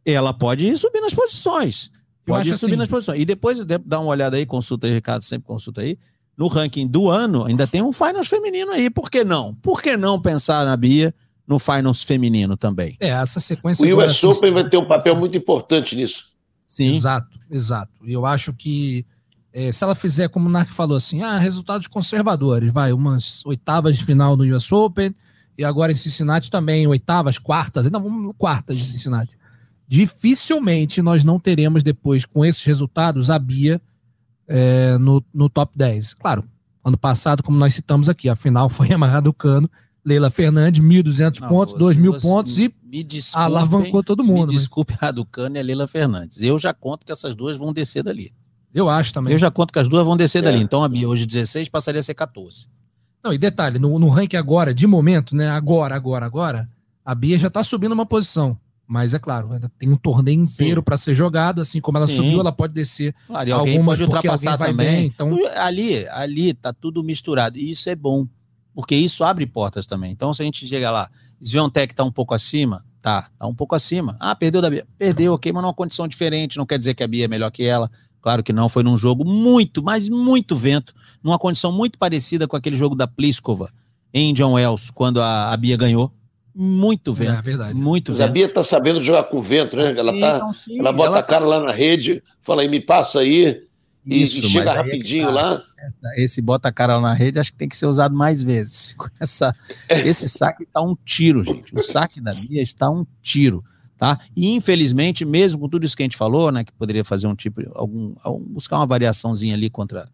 Ela pode subir nas posições. Pode subir assim. nas posições. E depois dá uma olhada aí, consulta aí, Ricardo, sempre consulta aí. No ranking do ano, ainda tem um Finals feminino aí. Por que não? Por que não pensar na Bia no Finals feminino também? É, essa sequência. O US Open vai ter um papel muito importante nisso. Sim. Exato, exato. E eu acho que é, se ela fizer, como o Narc falou assim, ah, resultados conservadores, vai, umas oitavas de final no US Open, e agora em Cincinnati também, oitavas, quartas, não, vamos quartas de Cincinnati. Dificilmente nós não teremos depois, com esses resultados, a Bia é, no, no top 10. Claro, ano passado, como nós citamos aqui, a final foi amarrado o cano, Leila Fernandes, 1.200 pontos, 2.000 pontos e alavancou todo mundo. Me desculpe a Raducano e a Leila Fernandes. Eu já conto que essas duas vão descer dali. Eu acho também. Eu já conto que as duas vão descer é. dali. Então a Bia hoje 16 passaria a ser 14. Não, e detalhe, no, no ranking agora, de momento, né? Agora, agora, agora, a Bia já tá subindo uma posição. Mas é claro, ainda tem um torneio inteiro para ser jogado, assim como ela Sim. subiu, ela pode descer. Claro, e alguém pode ultrapassar também. Bem, então... Ali, ali tá tudo misturado. E isso é bom, porque isso abre portas também. Então, se a gente chega lá, Sviontech tá um pouco acima, tá, tá um pouco acima. Ah, perdeu da Bia. Perdeu, ok, mas numa condição diferente. Não quer dizer que a Bia é melhor que ela. Claro que não, foi num jogo muito, mas muito vento, numa condição muito parecida com aquele jogo da Pliskova em John Wells, quando a, a Bia ganhou muito vento. É verdade. Muito vento. A Bia tá sabendo jogar com vento, né? Ela, tá, então, sim, ela bota ela a cara tá... lá na rede, fala aí, me passa aí, Isso, e, chega é rapidinho tá. lá. Esse bota a cara lá na rede, acho que tem que ser usado mais vezes. Essa, esse saque está um tiro, gente. O saque da Bia está um tiro. Tá? E infelizmente, mesmo com tudo isso que a gente falou, né, que poderia fazer um tipo, algum, buscar uma variaçãozinha ali contra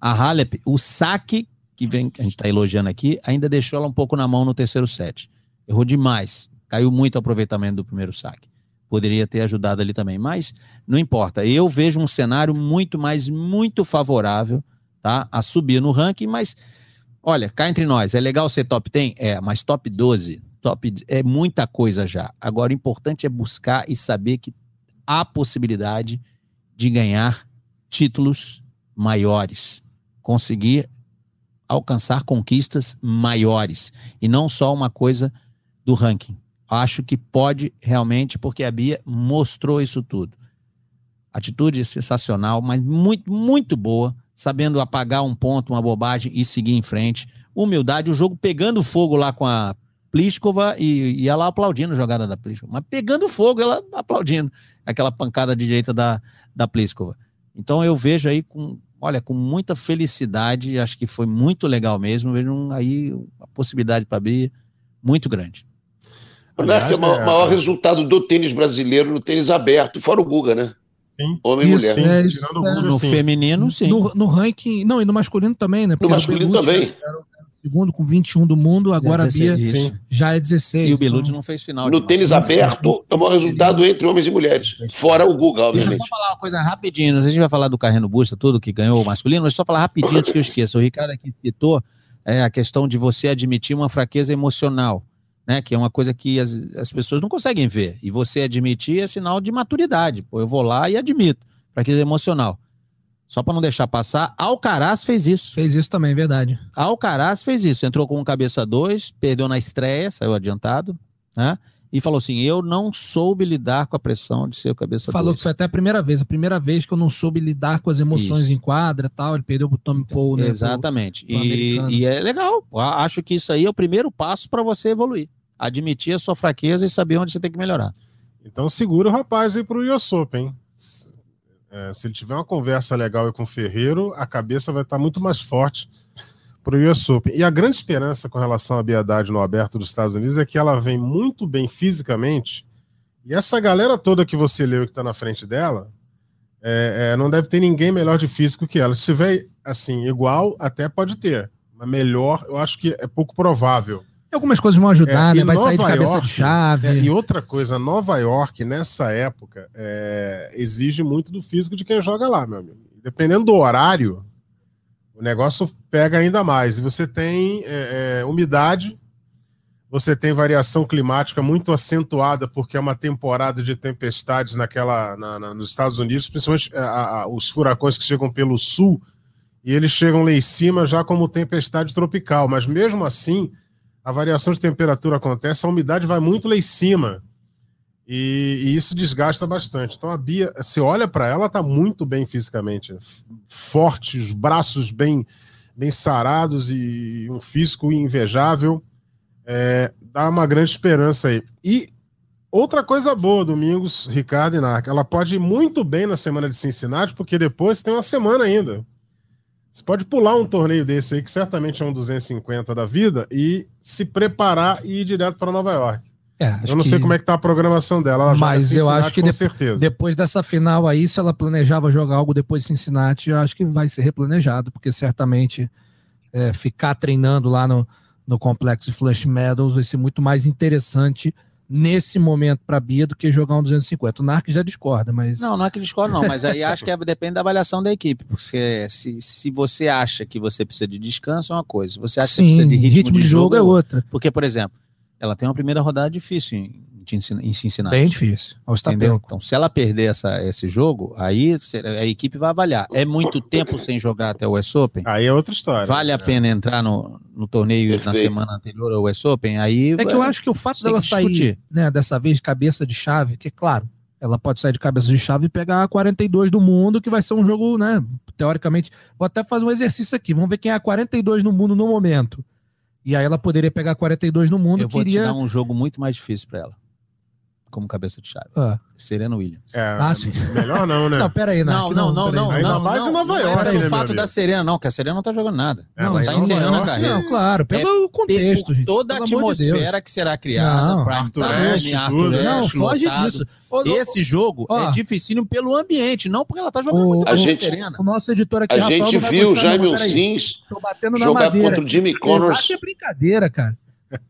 a Halep, o saque que vem, que a gente está elogiando aqui, ainda deixou ela um pouco na mão no terceiro set. Errou demais. Caiu muito o aproveitamento do primeiro saque. Poderia ter ajudado ali também, mas não importa. Eu vejo um cenário muito mais, muito favorável tá, a subir no ranking, mas olha, cá entre nós, é legal ser top 10? É, mas top 12, top é muita coisa já. Agora, o importante é buscar e saber que há possibilidade de ganhar títulos maiores, conseguir alcançar conquistas maiores e não só uma coisa do ranking. Acho que pode realmente, porque a Bia mostrou isso tudo. Atitude sensacional, mas muito, muito boa, sabendo apagar um ponto, uma bobagem e seguir em frente. Humildade, o jogo pegando fogo lá com a Pliskova e, e ela aplaudindo a jogada da Pliskova. Mas pegando fogo, ela aplaudindo aquela pancada direita da, da Pliskova. Então eu vejo aí com, olha, com muita felicidade, acho que foi muito legal mesmo. Vejo aí a possibilidade para a Bia muito grande. Aliás, é o maior, é... maior resultado do tênis brasileiro no tênis aberto, fora o Guga, né? Sim. Homem Isso, e mulher. É, Guga, no sim. feminino, sim. No, no, ranking, não, e no masculino também, né? Porque no masculino também. Era, o segundo com 21 do mundo, agora a Bia já é 16. E o Belucci então... não fez final. No tênis aberto, é o maior resultado entre homens e mulheres. Fora o Guga, obviamente. Deixa eu só falar uma coisa rapidinho. A gente vai falar do Carreno Busta, tudo que ganhou o masculino, mas só falar rapidinho antes que eu esqueça. O Ricardo aqui citou é, a questão de você admitir uma fraqueza emocional né? Que é uma coisa que as, as pessoas não conseguem ver. E você admitir é sinal de maturidade. Pô, eu vou lá e admito. Fraqueza emocional. Só para não deixar passar, Alcaraz fez isso. Fez isso também, verdade. Alcaraz fez isso. Entrou com um cabeça dois, perdeu na estreia, saiu adiantado, né? E falou assim: Eu não soube lidar com a pressão de ser o cabeça Falou dois. que foi até a primeira vez, a primeira vez que eu não soube lidar com as emoções isso. em quadra e tal. Ele perdeu pro Tommy Paul, né? Exatamente. Pro, pro e, e, é legal. Acho que isso aí é o primeiro passo para você evoluir admitir a sua fraqueza e saber onde você tem que melhorar. Então segura o rapaz aí pro Yossop, hein? É, se ele tiver uma conversa legal com o Ferreiro, a cabeça vai estar muito mais forte para o US Open. E a grande esperança com relação à Biedade no aberto dos Estados Unidos é que ela vem muito bem fisicamente. E essa galera toda que você leu que está na frente dela, é, é, não deve ter ninguém melhor de físico que ela. Se tiver assim, igual, até pode ter. Mas melhor, eu acho que é pouco provável. Algumas coisas vão ajudar, é, né? Vai Nova sair de cabeça York, de chave. É, e outra coisa, Nova York, nessa época, é, exige muito do físico de quem joga lá, meu amigo. Dependendo do horário, o negócio pega ainda mais. E você tem é, é, umidade, você tem variação climática muito acentuada, porque é uma temporada de tempestades naquela, na, na, nos Estados Unidos, principalmente a, a, os furacões que chegam pelo sul, e eles chegam lá em cima já como tempestade tropical. Mas mesmo assim a variação de temperatura acontece, a umidade vai muito lá em cima. E, e isso desgasta bastante. Então a Bia, você olha para ela, está muito bem fisicamente. Forte, os braços bem, bem sarados e um físico invejável. É, dá uma grande esperança aí. E Outra coisa boa, Domingos, Ricardo e Narc, ela pode ir muito bem na semana de Cincinnati, porque depois tem uma semana ainda. Você pode pular um torneio desse aí, que certamente é um 250 da vida, e se preparar e ir direto para Nova York. É, eu não que- sei como é que tá a programação dela. Mas eu acho que de-. Depois dessa final aí, se ela planejava jogar algo depois de Cincinnati, eu acho que vai ser replanejado, porque certamente é, ficar treinando lá no, no complexo de Flush Meadows vai ser muito mais interessante nesse momento para a Bia do que jogar um 250. O Narc já discorda, mas. Não, não é que discordo, não, mas aí acho que é- depende da avaliação da equipe. Porque se, se você acha que você precisa de descanso, é uma coisa. Se você acha que sim, você precisa de ritmo, de jogo é outra. Porque, por exemplo, ela tem uma primeira rodada difícil em, em Cincin- em Cincinnati. Bem difícil. Ao Entendeu? Então, se ela perder essa, esse jogo, aí a equipe vai avaliar. É muito tempo sem jogar até o US Open? Aí é outra história. Vale a É. pena entrar no, no torneio na Perfeito. semana anterior ao US Open? Aí É que eu acho que o fato dela sair discutir. né, dessa vez de cabeça de chave, que claro, ela pode sair de cabeça de chave e pegar a 42 do mundo, que vai ser um jogo, né? Teoricamente, vou até fazer um exercício aqui. Vamos ver quem é a 42 no mundo no momento. E aí ela poderia pegar 42 no mundo, eu vou queria. te dar um jogo muito mais difícil para ela. Como cabeça de chave. Ah. Serena Williams. É, Ah, sim. melhor não, né? Não, pera aí, Não, não, não, pera aí. não. Ainda não, mais não, em Nova não é York, pelo né, fato da Serena, não, que a Serena não tá jogando nada. É, Não, tá encerrando a carreira. Não, claro, pelo contexto, Por gente. Toda a amor de atmosfera que será criada, Não, Arthur time, Ashe, Arthur tudo. Não, Ashe, foge lotado. disso. Ô, não, Esse jogo Ó. é dificílimo pelo ambiente, não porque ela tá jogando O- muito A gente- Serena. O nosso editor aqui, A Rafael, gente não viu gostar, Jaime não. Sims jogar contra o Jimmy Connors. debate é brincadeira, cara.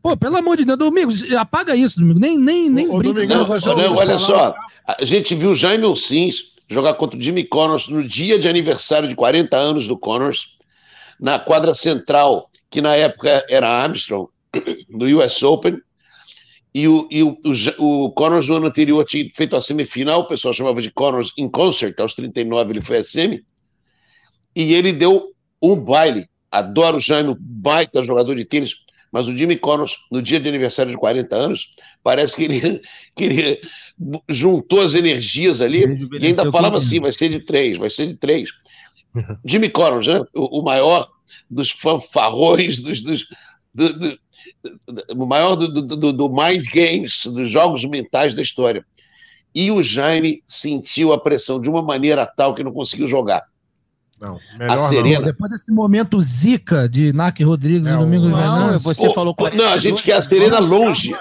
Pô, pelo amor de Deus, Domingos, apaga isso, Domingo. Nem, nem, nem Ô, brinca. Domingão, Não, não, olha só. A gente viu Jaime Sims jogar contra o Jimmy Connors no dia de aniversário de 40 anos do Connors, na quadra central, que na época era Armstrong, no US Open. E o, e o, o, o Connors no ano anterior tinha feito a semifinal, o pessoal chamava de Connors in Concert, aos 39 ele foi a semi. E ele deu um baile. Adoro o Jaime, baita jogador de tênis, mas o Jimmy Connors, no dia de aniversário de 40 anos, parece que ele, que ele juntou as energias ali e ainda falava assim: vai ser de três, vai ser de três. Jimmy Connors, né? o, o maior dos fanfarrões, dos, dos, do, do- do- o maior do mind games, dos jogos mentais da história. E o Jaime sentiu a pressão de uma maneira tal que não conseguiu jogar. Não, A melhor Pô, Serena- depois desse momento zica de Narc Rodrigues É, e Domingos o- Não, você Pô, falou pô, não, a 42, gente quer a Serena longe.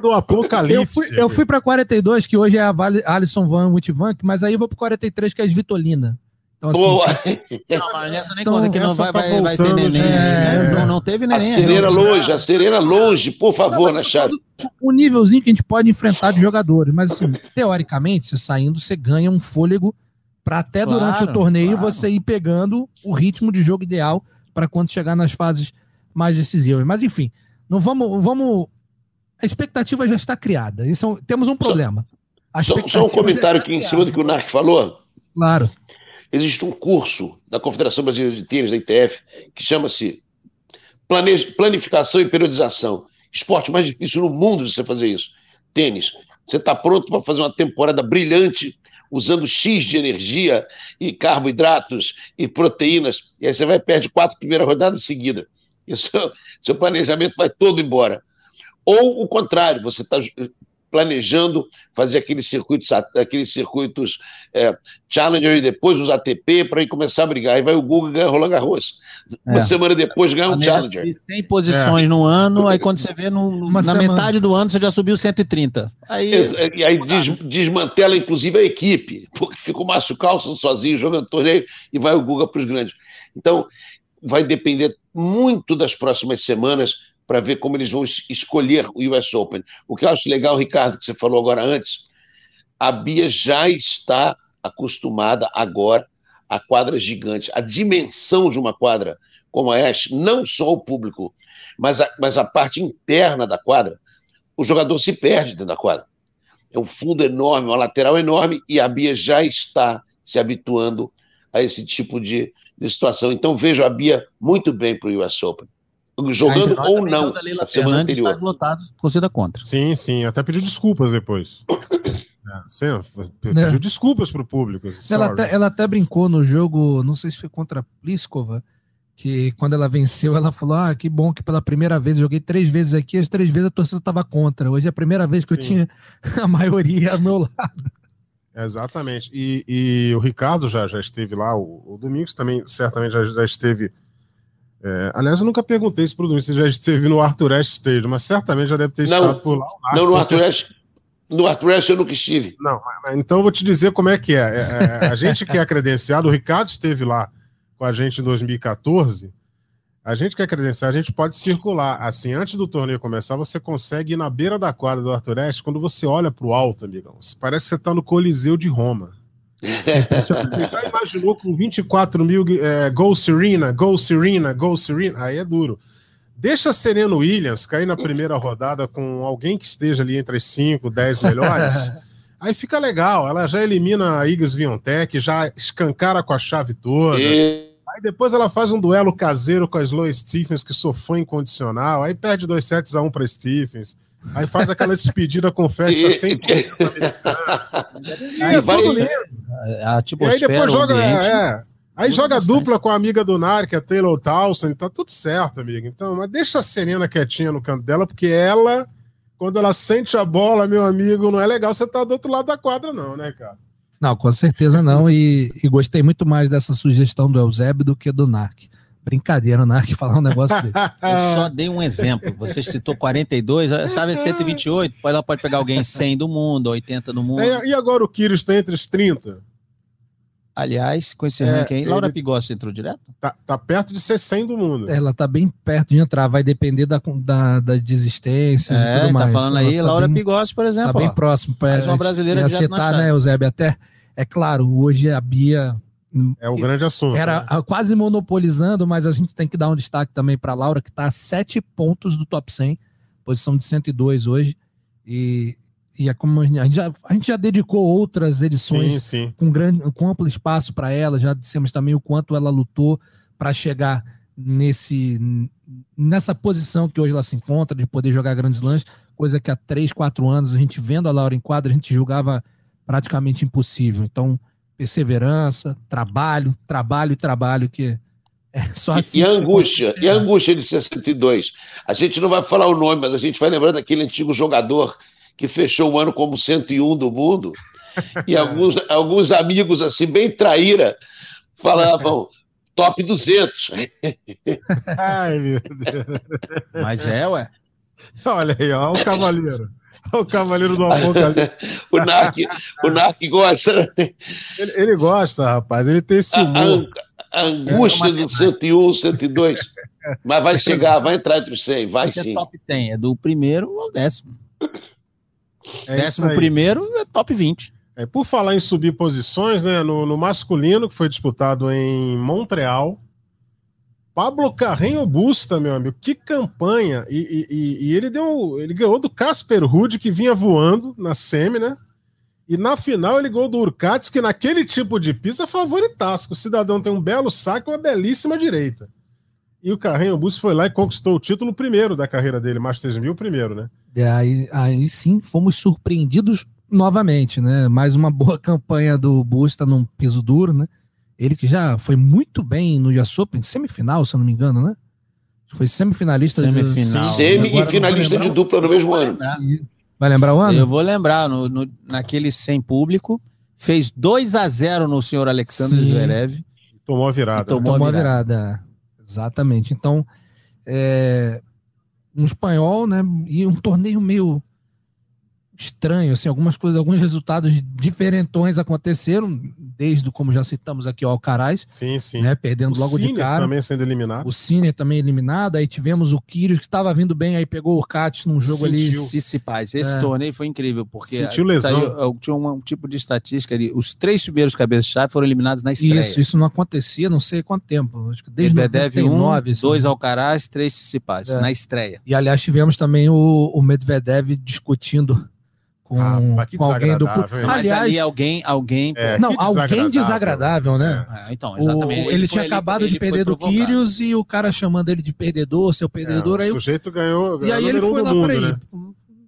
Do Eu Apocalipse. fui, eu fui pra 42, que hoje é a Vale- Alison Van Witvank, mas aí eu vou pro 43, que é a Svitolina. Então, assim, Pô, Não, mas nessa nem Então, conta que não vai, tá vai, vai ter neném. de- né? é. não, não teve a neném. Serena não. longe, a Serena longe, por favor, Não, né, o nívelzinho que a gente pode enfrentar de jogadores. Mas, assim, teoricamente, você saindo, você ganha um fôlego para até Claro, durante o torneio claro. você ir pegando o ritmo de jogo ideal para quando chegar nas fases mais decisivas. Mas, enfim, não vamos. vamos a expectativa já está criada. Isso é um- temos um problema. Só, só um comentário aqui em criada. cima do que o Narc falou. Claro. Existe um curso da Confederação Brasileira de Tênis, da ITF, que chama-se Plane- Planificação e Periodização. Esporte mais difícil no mundo de você fazer isso. Tênis. Você está pronto para fazer uma temporada brilhante, usando X de energia e carboidratos e proteínas, e aí você vai perde quatro primeiras rodadas seguidas. Seu, seu planejamento vai todo embora. Ou o contrário, você está planejando fazer aqueles circuitos, aqueles circuitos é, Challenger e depois os ATP para ir começar a brigar. Aí vai o Google ganhar Roland Garros. Uma É. semana depois ganha um Challenger. subir 100 posições no ano, aí quando você vê no, no- Uma na semana. metade do ano você já subiu 130. Aí Ex- E aí des- desmantela, inclusive, a equipe, porque fica o Márcio Carlson sozinho jogando torneio e vai o Guga para os grandes. Então, vai depender muito das próximas semanas para ver como eles vão es- escolher o US Open. O que eu acho legal, Ricardo, que você falou agora antes, a Bia já está acostumada agora a quadras gigantes. A dimensão de uma quadra como a Ash, não só o público, mas a, mas a parte interna da quadra, o jogador se perde dentro da quadra. É um fundo enorme, uma lateral enorme, e a Bia já está se habituando a esse tipo de, de situação. Então vejo a Bia muito bem para o US Open. Jogando ou não, da Leila a semana Fernandes, anterior. tá lotado, torcida contra. Sim, sim. Até pediu desculpas depois. É, sim, pediu É. desculpas pro público. Ela até, ela até brincou no jogo, não sei se foi contra a Pliskova, que quando ela venceu, ela falou: Ah, que bom que pela primeira vez eu joguei três vezes aqui, as três vezes a torcida estava contra. Hoje é a primeira vez que Sim. eu tinha a maioria ao meu lado. Exatamente. E, e o Ricardo já, já esteve lá, o, o Domingos também certamente já, já esteve. É, aliás, eu nunca perguntei pro Domingos, se já esteve no Arthur Ashe Stadium, mas certamente já deve ter Não. estado por lá. Não, no Arthur Ashe, no Arthur Ashe eu nunca estive. Não, então eu vou te dizer como é que é. É, é, a gente que é credenciado, o Ricardo esteve lá com a gente em 2014. A gente que é credenciado, a gente pode circular. Assim, antes do torneio começar, você consegue ir na beira da quadra do Arthur Ashe. Quando você olha para o alto, amigão, parece que você está no Coliseu de Roma. Você já imaginou com 24 mil é, Gol Serena, Gol Serena, Gol Serena? Aí é duro. Deixa a Serena Williams cair na primeira rodada com alguém que esteja ali entre as 5, 10 melhores. Aí fica legal. Ela já elimina a Igas Viontech, já escancara com a chave toda. E- Aí depois ela faz um duelo caseiro com a Slow Stephens, que sou fã incondicional. Aí perde dois sets a um para Stephens. Aí faz aquela despedida com festa 100% americana. Aí é vai- tudo lindo. A E aí depois o joga. ambiente. é, aí joga bastante. dupla com a amiga do Nar, que é a Taylor Townsend, tá tudo certo, amigo. Então, mas deixa a Serena quietinha no canto dela, porque ela, quando ela sente a bola, meu amigo, não é legal você estar do outro lado da quadra, não, né, cara? Não, com certeza não. E, e gostei muito mais dessa sugestão do Eusébio do que do Narc. Brincadeira, o Narc falar um negócio desse. Eu só dei um exemplo. Você citou 42, sabe, 128, ela pode pegar alguém 100 do mundo, 80 do mundo. É, e agora o Kyrgios está entre os 30? Aliás, com esse É, ranking aí, Laura ele- Pigossi entrou direto? Tá, tá perto de ser 100 do mundo. Ela tá bem perto de entrar, vai depender da, da, das desistências e É, tudo tá mais. falando Ela aí, tá Laura bem- Pigossi, por Tá exemplo. bem ó. próximo. Pra, Mais uma brasileira na citar, chave. né, Eusébio? Até, é claro, hoje a Bia É o grande assunto. era né? quase monopolizando, mas a gente tem que dar um destaque também para Laura, que está a sete pontos do top 100, posição de 102 hoje. E, e é como a gente, já, a gente já dedicou outras Sim, edições sim. com, grande, com amplo espaço para ela, já dissemos também o quanto ela lutou para chegar nesse nessa posição que hoje ela se encontra, de poder jogar grandes lances, coisa que há três, quatro anos, a gente vendo a Laura em quadra, a gente julgava praticamente impossível. Então, perseverança, trabalho, trabalho e trabalho, que é só E, assim. e a se angústia, e a angústia de 62. A gente não vai falar o nome, mas a gente vai lembrando daquele antigo jogador que fechou o ano como 101 do mundo. E alguns, alguns amigos, assim, bem traíra, falavam top 200. Ai, meu Deus. Mas é, ué. Olha aí, ó, o cavaleiro. O cavaleiro do Apocalipse. O Narc, o Narc gosta. Ele, ele gosta, rapaz. Ele tem esse A, humor. a- a angústia do 101, 102. Mas vai chegar, vai entrar entre os 100, vai Esse é sim. top 10, é do primeiro ao décimo. É décimo primeiro é top 20. É, por falar em subir posições, né? No, no masculino, que foi disputado em Montreal, Pablo Carreño Busta, meu amigo, que campanha! E, e- e- ele deu, ele ganhou do Casper Ruud, que vinha voando na semi, né? E na final ele ganhou do Urcates, que naquele tipo de pista é favoritaço. O cidadão tem um belo saque e uma belíssima direita. E o Carreño Busta foi lá e conquistou o título primeiro da carreira dele, Masters 1000 primeiro, né? E aí, aí sim fomos surpreendidos novamente, né? Mais uma boa campanha do Busta num piso duro, né? Ele que já foi muito bem no US Open, semifinal, se eu não me engano, né? Foi semifinalista. de- Semifinal. Sim, Semi agora e finalista de dupla no mesmo ano. Vai lembrar o ano? Eu vou lembrar, no, no- naquele sem público, fez 2 a 0 no senhor Alexandre Sim. Zverev. Tomou a virada. Tomou- Tomou a a virada. Exatamente. Então, é, um espanhol, né? E um torneio meio estranho, assim, algumas coisas, alguns resultados diferentões aconteceram, desde, como já citamos aqui, o Alcaraz, Sim, sim. né? Perdendo o logo de Sinner cara. também sendo eliminado. O Sinner também eliminado, aí tivemos o Kyrgios que estava vindo bem, aí pegou o Urcates num jogo ali. Sentiu. Sissipaz. Esse É. torneio foi incrível, porque Sentiu lesão. saiu- eu tinha um, um tipo de estatística ali. Os três primeiros cabeças-chave foram eliminados na estreia. Isso, isso não acontecia, não sei quanto tempo. Acho que desde Medvedev 1, 99, se não me 2 engano. Alcaraz, 3 Sissipaz, É. na estreia. E aliás, tivemos também o, o Medvedev discutindo com, Ah, com alguém do desagradável? Mas Aliás, ali alguém, alguém É, não, que alguém desagradável. desagradável, né? É, então, O- exatamente. ele, foi tinha ali- acabado de ele perder do. Kyrgios e o cara chamando ele de perdedor, seu É, perdedor. aí, o sujeito ganhou, e ganhou aí o ele foi lá né? ele.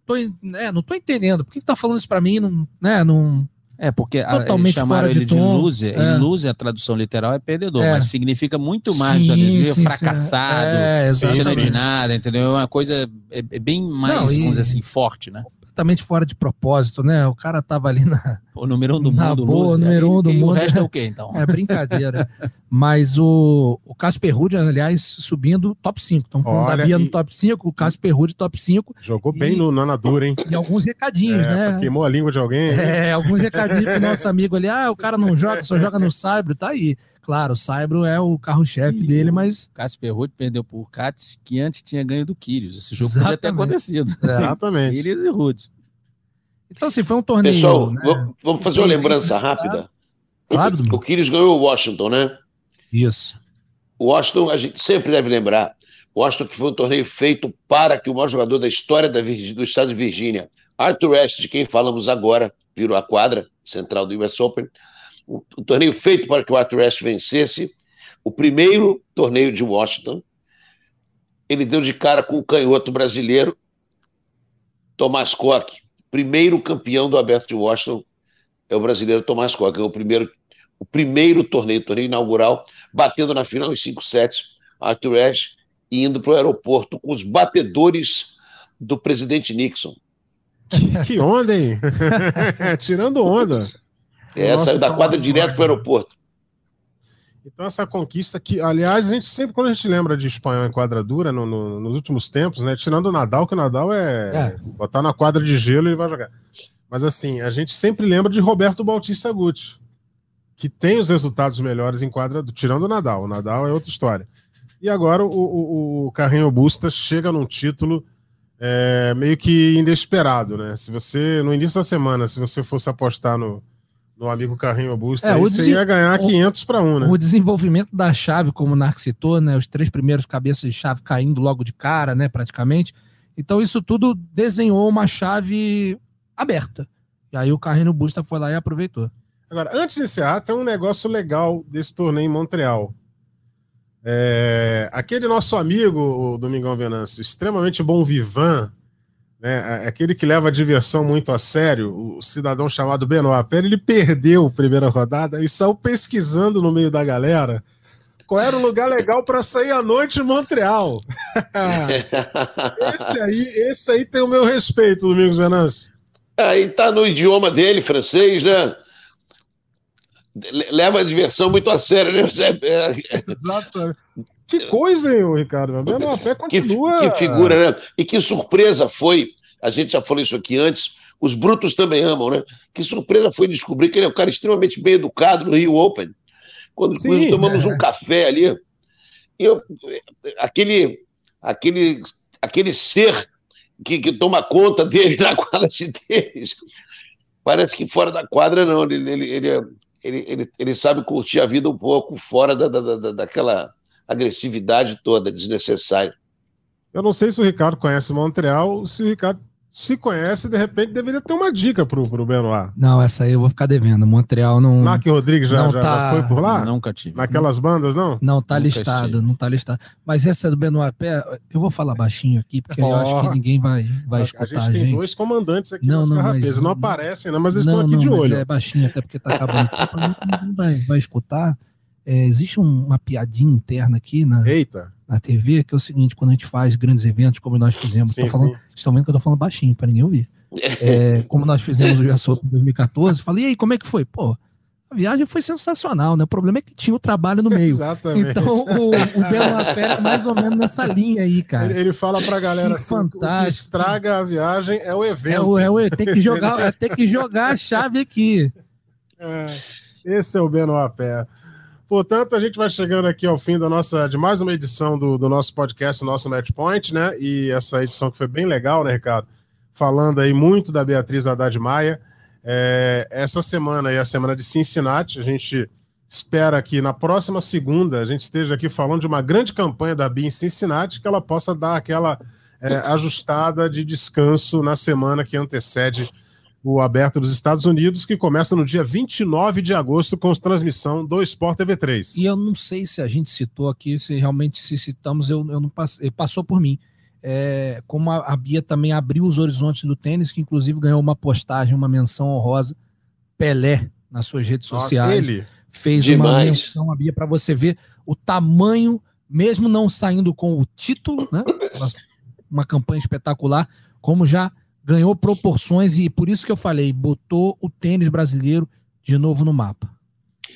Tô, en- é, não tô entendendo. Por que, que tá falando isso pra mim? Não, né, não, É, porque a, eles Totalmente chamaram fora de ele de, tom. loser. É. E loser, a tradução literal é perdedor, É. mas significa muito mais Sim, sim, fracassado, É, Sim, cheira exatamente. de nada, entendeu? É uma coisa é, é bem mais, Não, e- vamos dizer assim, forte, né? Completamente fora de propósito, né? O cara tava ali na. O número um do Na mundo, boa, loser. número aí um do quem- mundo. O resto é o quê, então? É brincadeira. Mas o, o Casper Ruud, aliás, subindo top 5. Estamos falando Olha, da Bia e- no top 5, o Casper Ruud top 5 Jogou bem E- no Nana Dura, hein? e alguns recadinhos, É, né? Queimou a língua de alguém. hein? É, alguns recadinhos pro nosso amigo ali. Ah, o cara não joga, só joga no Saibro, tá aí. Claro, o Saibro é o carro-chefe dele, mas. Cássio Ruud perdeu por Katz, que antes tinha ganho do Kyrgios. Esse jogo podia ter Exatamente. acontecido. Exatamente. Kyrgios e Ruud. Então, assim, foi um torneio. Pessoal, né? vamos- fazer uma lembrança rápida. Claro, O. Kyrgios ganhou o Washington, né? Isso. O Washington, a gente sempre deve lembrar. O Washington que foi um torneio feito para que o maior jogador da história da do estado de Virgínia, Arthur Ashe, de quem falamos agora, virou a quadra central do US Open. Um, torneio feito para que o Arthur vencesse. O primeiro torneio de Washington. Ele deu de cara com o canhoto brasileiro, Tomás Koch, primeiro campeão do Aberto de Washington, é o brasileiro Tomás Koch, é o primeiro, o primeiro torneio, torneio inaugural, batendo na final em 5 sets, Arthur Ashe, e indo para o aeroporto com os batedores do presidente Nixon. Que onda, hein? Tirando onda. É, Nossa, saiu da Tomás quadra direto para o aeroporto. Então, essa conquista que, aliás, a gente sempre, quando a gente lembra de espanhol em quadra dura, no- no- nos últimos tempos, né? Tirando o Nadal, que o Nadal é, É. botar na quadra de gelo e vai jogar. Mas assim, a gente sempre lembra de Roberto Bautista Guti, que tem os resultados melhores em quadra, tirando o Nadal. O Nadal é outra história. E agora o, o, o Carrinho Busta chega num título é, meio que inesperado, né? Se você, no início da semana, se você fosse apostar no, no amigo Carrinho Busta, É, aí você ia ganhar o- 500 para um, né? O desenvolvimento da chave, como o Narco citou, né? Os três primeiros cabeças de chave caindo logo de cara, né? Praticamente. Então, isso tudo desenhou uma chave aberta. E aí o Carreno Busta foi lá e aproveitou. Agora, antes de encerrar, tem um negócio legal desse torneio em Montreal. É, aquele nosso amigo, o Domingão Venâncio, extremamente bom vivan, né, aquele que leva a diversão muito a sério, o cidadão chamado Benoit Pérez, ele perdeu a primeira rodada e saiu pesquisando no meio da galera qual era o lugar legal para sair à noite em Montreal. esse, aí, esse aí tem o meu respeito, Domingos Venâncio. Aí tá no idioma dele, francês, né? Le- Leva a diversão muito a sério, né? Zé? É, Exato. Que coisa, hein, Ricardo? Benoit Pérez Que, continua. que figura, né? E que surpresa foi, a gente já falou isso aqui antes, os brutos também amam, né? Que surpresa foi descobrir que ele é um cara extremamente bem educado no Rio Open. Quando, Sim, tomamos é. um café ali, eu, aquele, aquele, aquele ser que, que toma conta dele na quadra de tênis, parece que fora da quadra não, ele, ele, ele, é- ele, ele, ele sabe curtir a vida um pouco fora da, da, da, daquela agressividade toda desnecessária. Eu não sei se o Ricardo conhece Montreal, se o Ricardo se conhece, de repente deveria ter uma dica pro, pro Benoit. Não, essa aí eu vou ficar devendo. Montreal não, Nac Rodrigues já, Não já, tá- já foi por lá? Nunca tive. Naquelas bandas, não? não tá Nunca listado, estive. não tá listado. Mas essa do Benoit Pé, eu vou falar baixinho aqui, porque eu Ó. acho que ninguém vai, vai a, escutar a gente a tem gente. dois comandantes aqui Não, nas não, carrapesas. mas- Não aparecem, né? Mas eles não, estão aqui não, de mas olho. É baixinho, até porque tá acabando. o tempo, ninguém vai, vai escutar. É, existe um- uma piadinha interna aqui na, Eita. Na TV, que é o seguinte: quando a gente faz grandes eventos, como nós fizemos, Sim, falando, estão vendo que eu tô falando baixinho, para ninguém ouvir. É, como nós fizemos o Open em 2014, falei, e aí, como é que foi? Pô, a viagem foi sensacional, né? O problema é que tinha o trabalho no meio. Exatamente. Então, o, o Pé é mais ou menos nessa linha aí, cara. ele, ele fala pra galera Que assim: o que fantástico. estraga a viagem é o É, evento. o, é, o, tem, que jogar, é, tem que jogar a chave aqui. É, esse é o Benoit Pé. Portanto, a gente vai chegando aqui ao fim da nossa, de mais uma edição do, do nosso podcast, nosso Match Point, né? E essa edição que foi bem legal, né, Ricardo? Falando aí muito da Beatriz Haddad Maia. É, essa semana aí, a semana de Cincinnati, a gente espera que na próxima segunda a gente esteja aqui falando de uma grande campanha da Bia em Cincinnati, que ela possa dar aquela é, ajustada de descanso na semana que antecede o Aberto dos Estados Unidos, que começa no dia 29 de agosto com transmissão do Sport TV 3. E eu não sei se a gente citou aqui, se realmente se citamos, eu, eu não passei, passou por mim. É, como a, a Bia também abriu os horizontes do tênis, que inclusive ganhou uma postagem, uma menção honrosa Pelé nas suas redes Nossa, sociais. Ele. Fez uma Demais. menção à Bia para você ver o tamanho, mesmo não saindo com o título, né? Uma, uma campanha espetacular, como já ganhou proporções e por isso que eu falei, botou o tênis brasileiro de novo no mapa.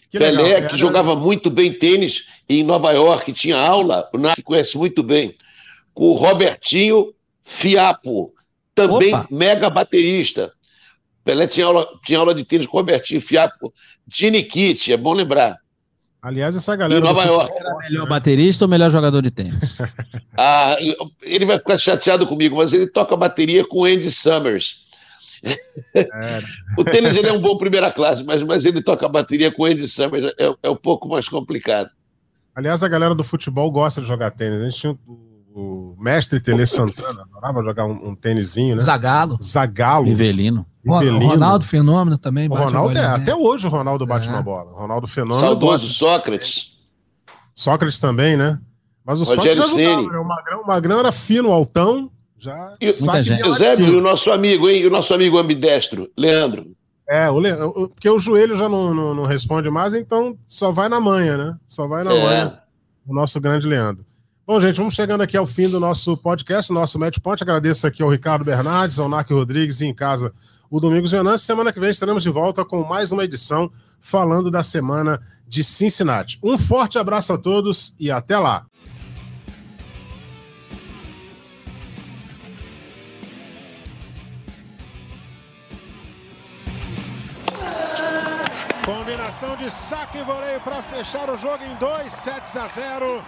Que Pelé, legal. que jogava muito bem tênis em Nova York, tinha aula, o Narc conhece muito bem, com o Robertinho Fiapo, também Opa! mega baterista. Pelé tinha aula, tinha aula de tênis com o Robertinho Fiapo, Gene Kitt, é bom lembrar. Aliás, essa galera. Em Nova York. gosta, Melhor baterista ou melhor jogador de tênis? Ah, ele vai ficar chateado comigo, mas ele toca bateria com Andy Summers. É. O tênis ele é um bom primeira classe, mas, mas ele toca bateria com Andy Summers, é, é um pouco mais complicado. Aliás, a galera do futebol gosta de jogar tênis. A gente tinha o, o mestre Tele Santana, adorava jogar um, um tênisinho, né? Zagalo. Zagalo. Rivelino. O Rivelino. Ronaldo Fenômeno também. O bate Ronaldo, é, bem. até hoje o Ronaldo bate É. na bola. Ronaldo Fenômeno. Saudoso gosta. Sócrates. Sócrates também, né? Mas o Rogério Sócrates Ceni. né? O Magrão, o Magrão era fino, altão. Já E- gente. Eusébio, e o nosso amigo, hein? E o nosso amigo ambidestro, Leandro. É, o Le... porque o joelho já não, não, não responde mais, então só vai na manha, né? Só vai na manha. É, o nosso grande Leandro. Bom, gente, vamos chegando aqui ao fim do nosso podcast, nosso Match Point. Agradeço aqui ao Ricardo Bernardes, ao Narco Rodrigues e em casa o Domingos Venâncio. Semana que vem estaremos de volta com mais uma edição falando da semana de Cincinnati. Um forte abraço a todos e até lá. Combinação de saque e voleio para fechar o jogo em 2 sets a 0.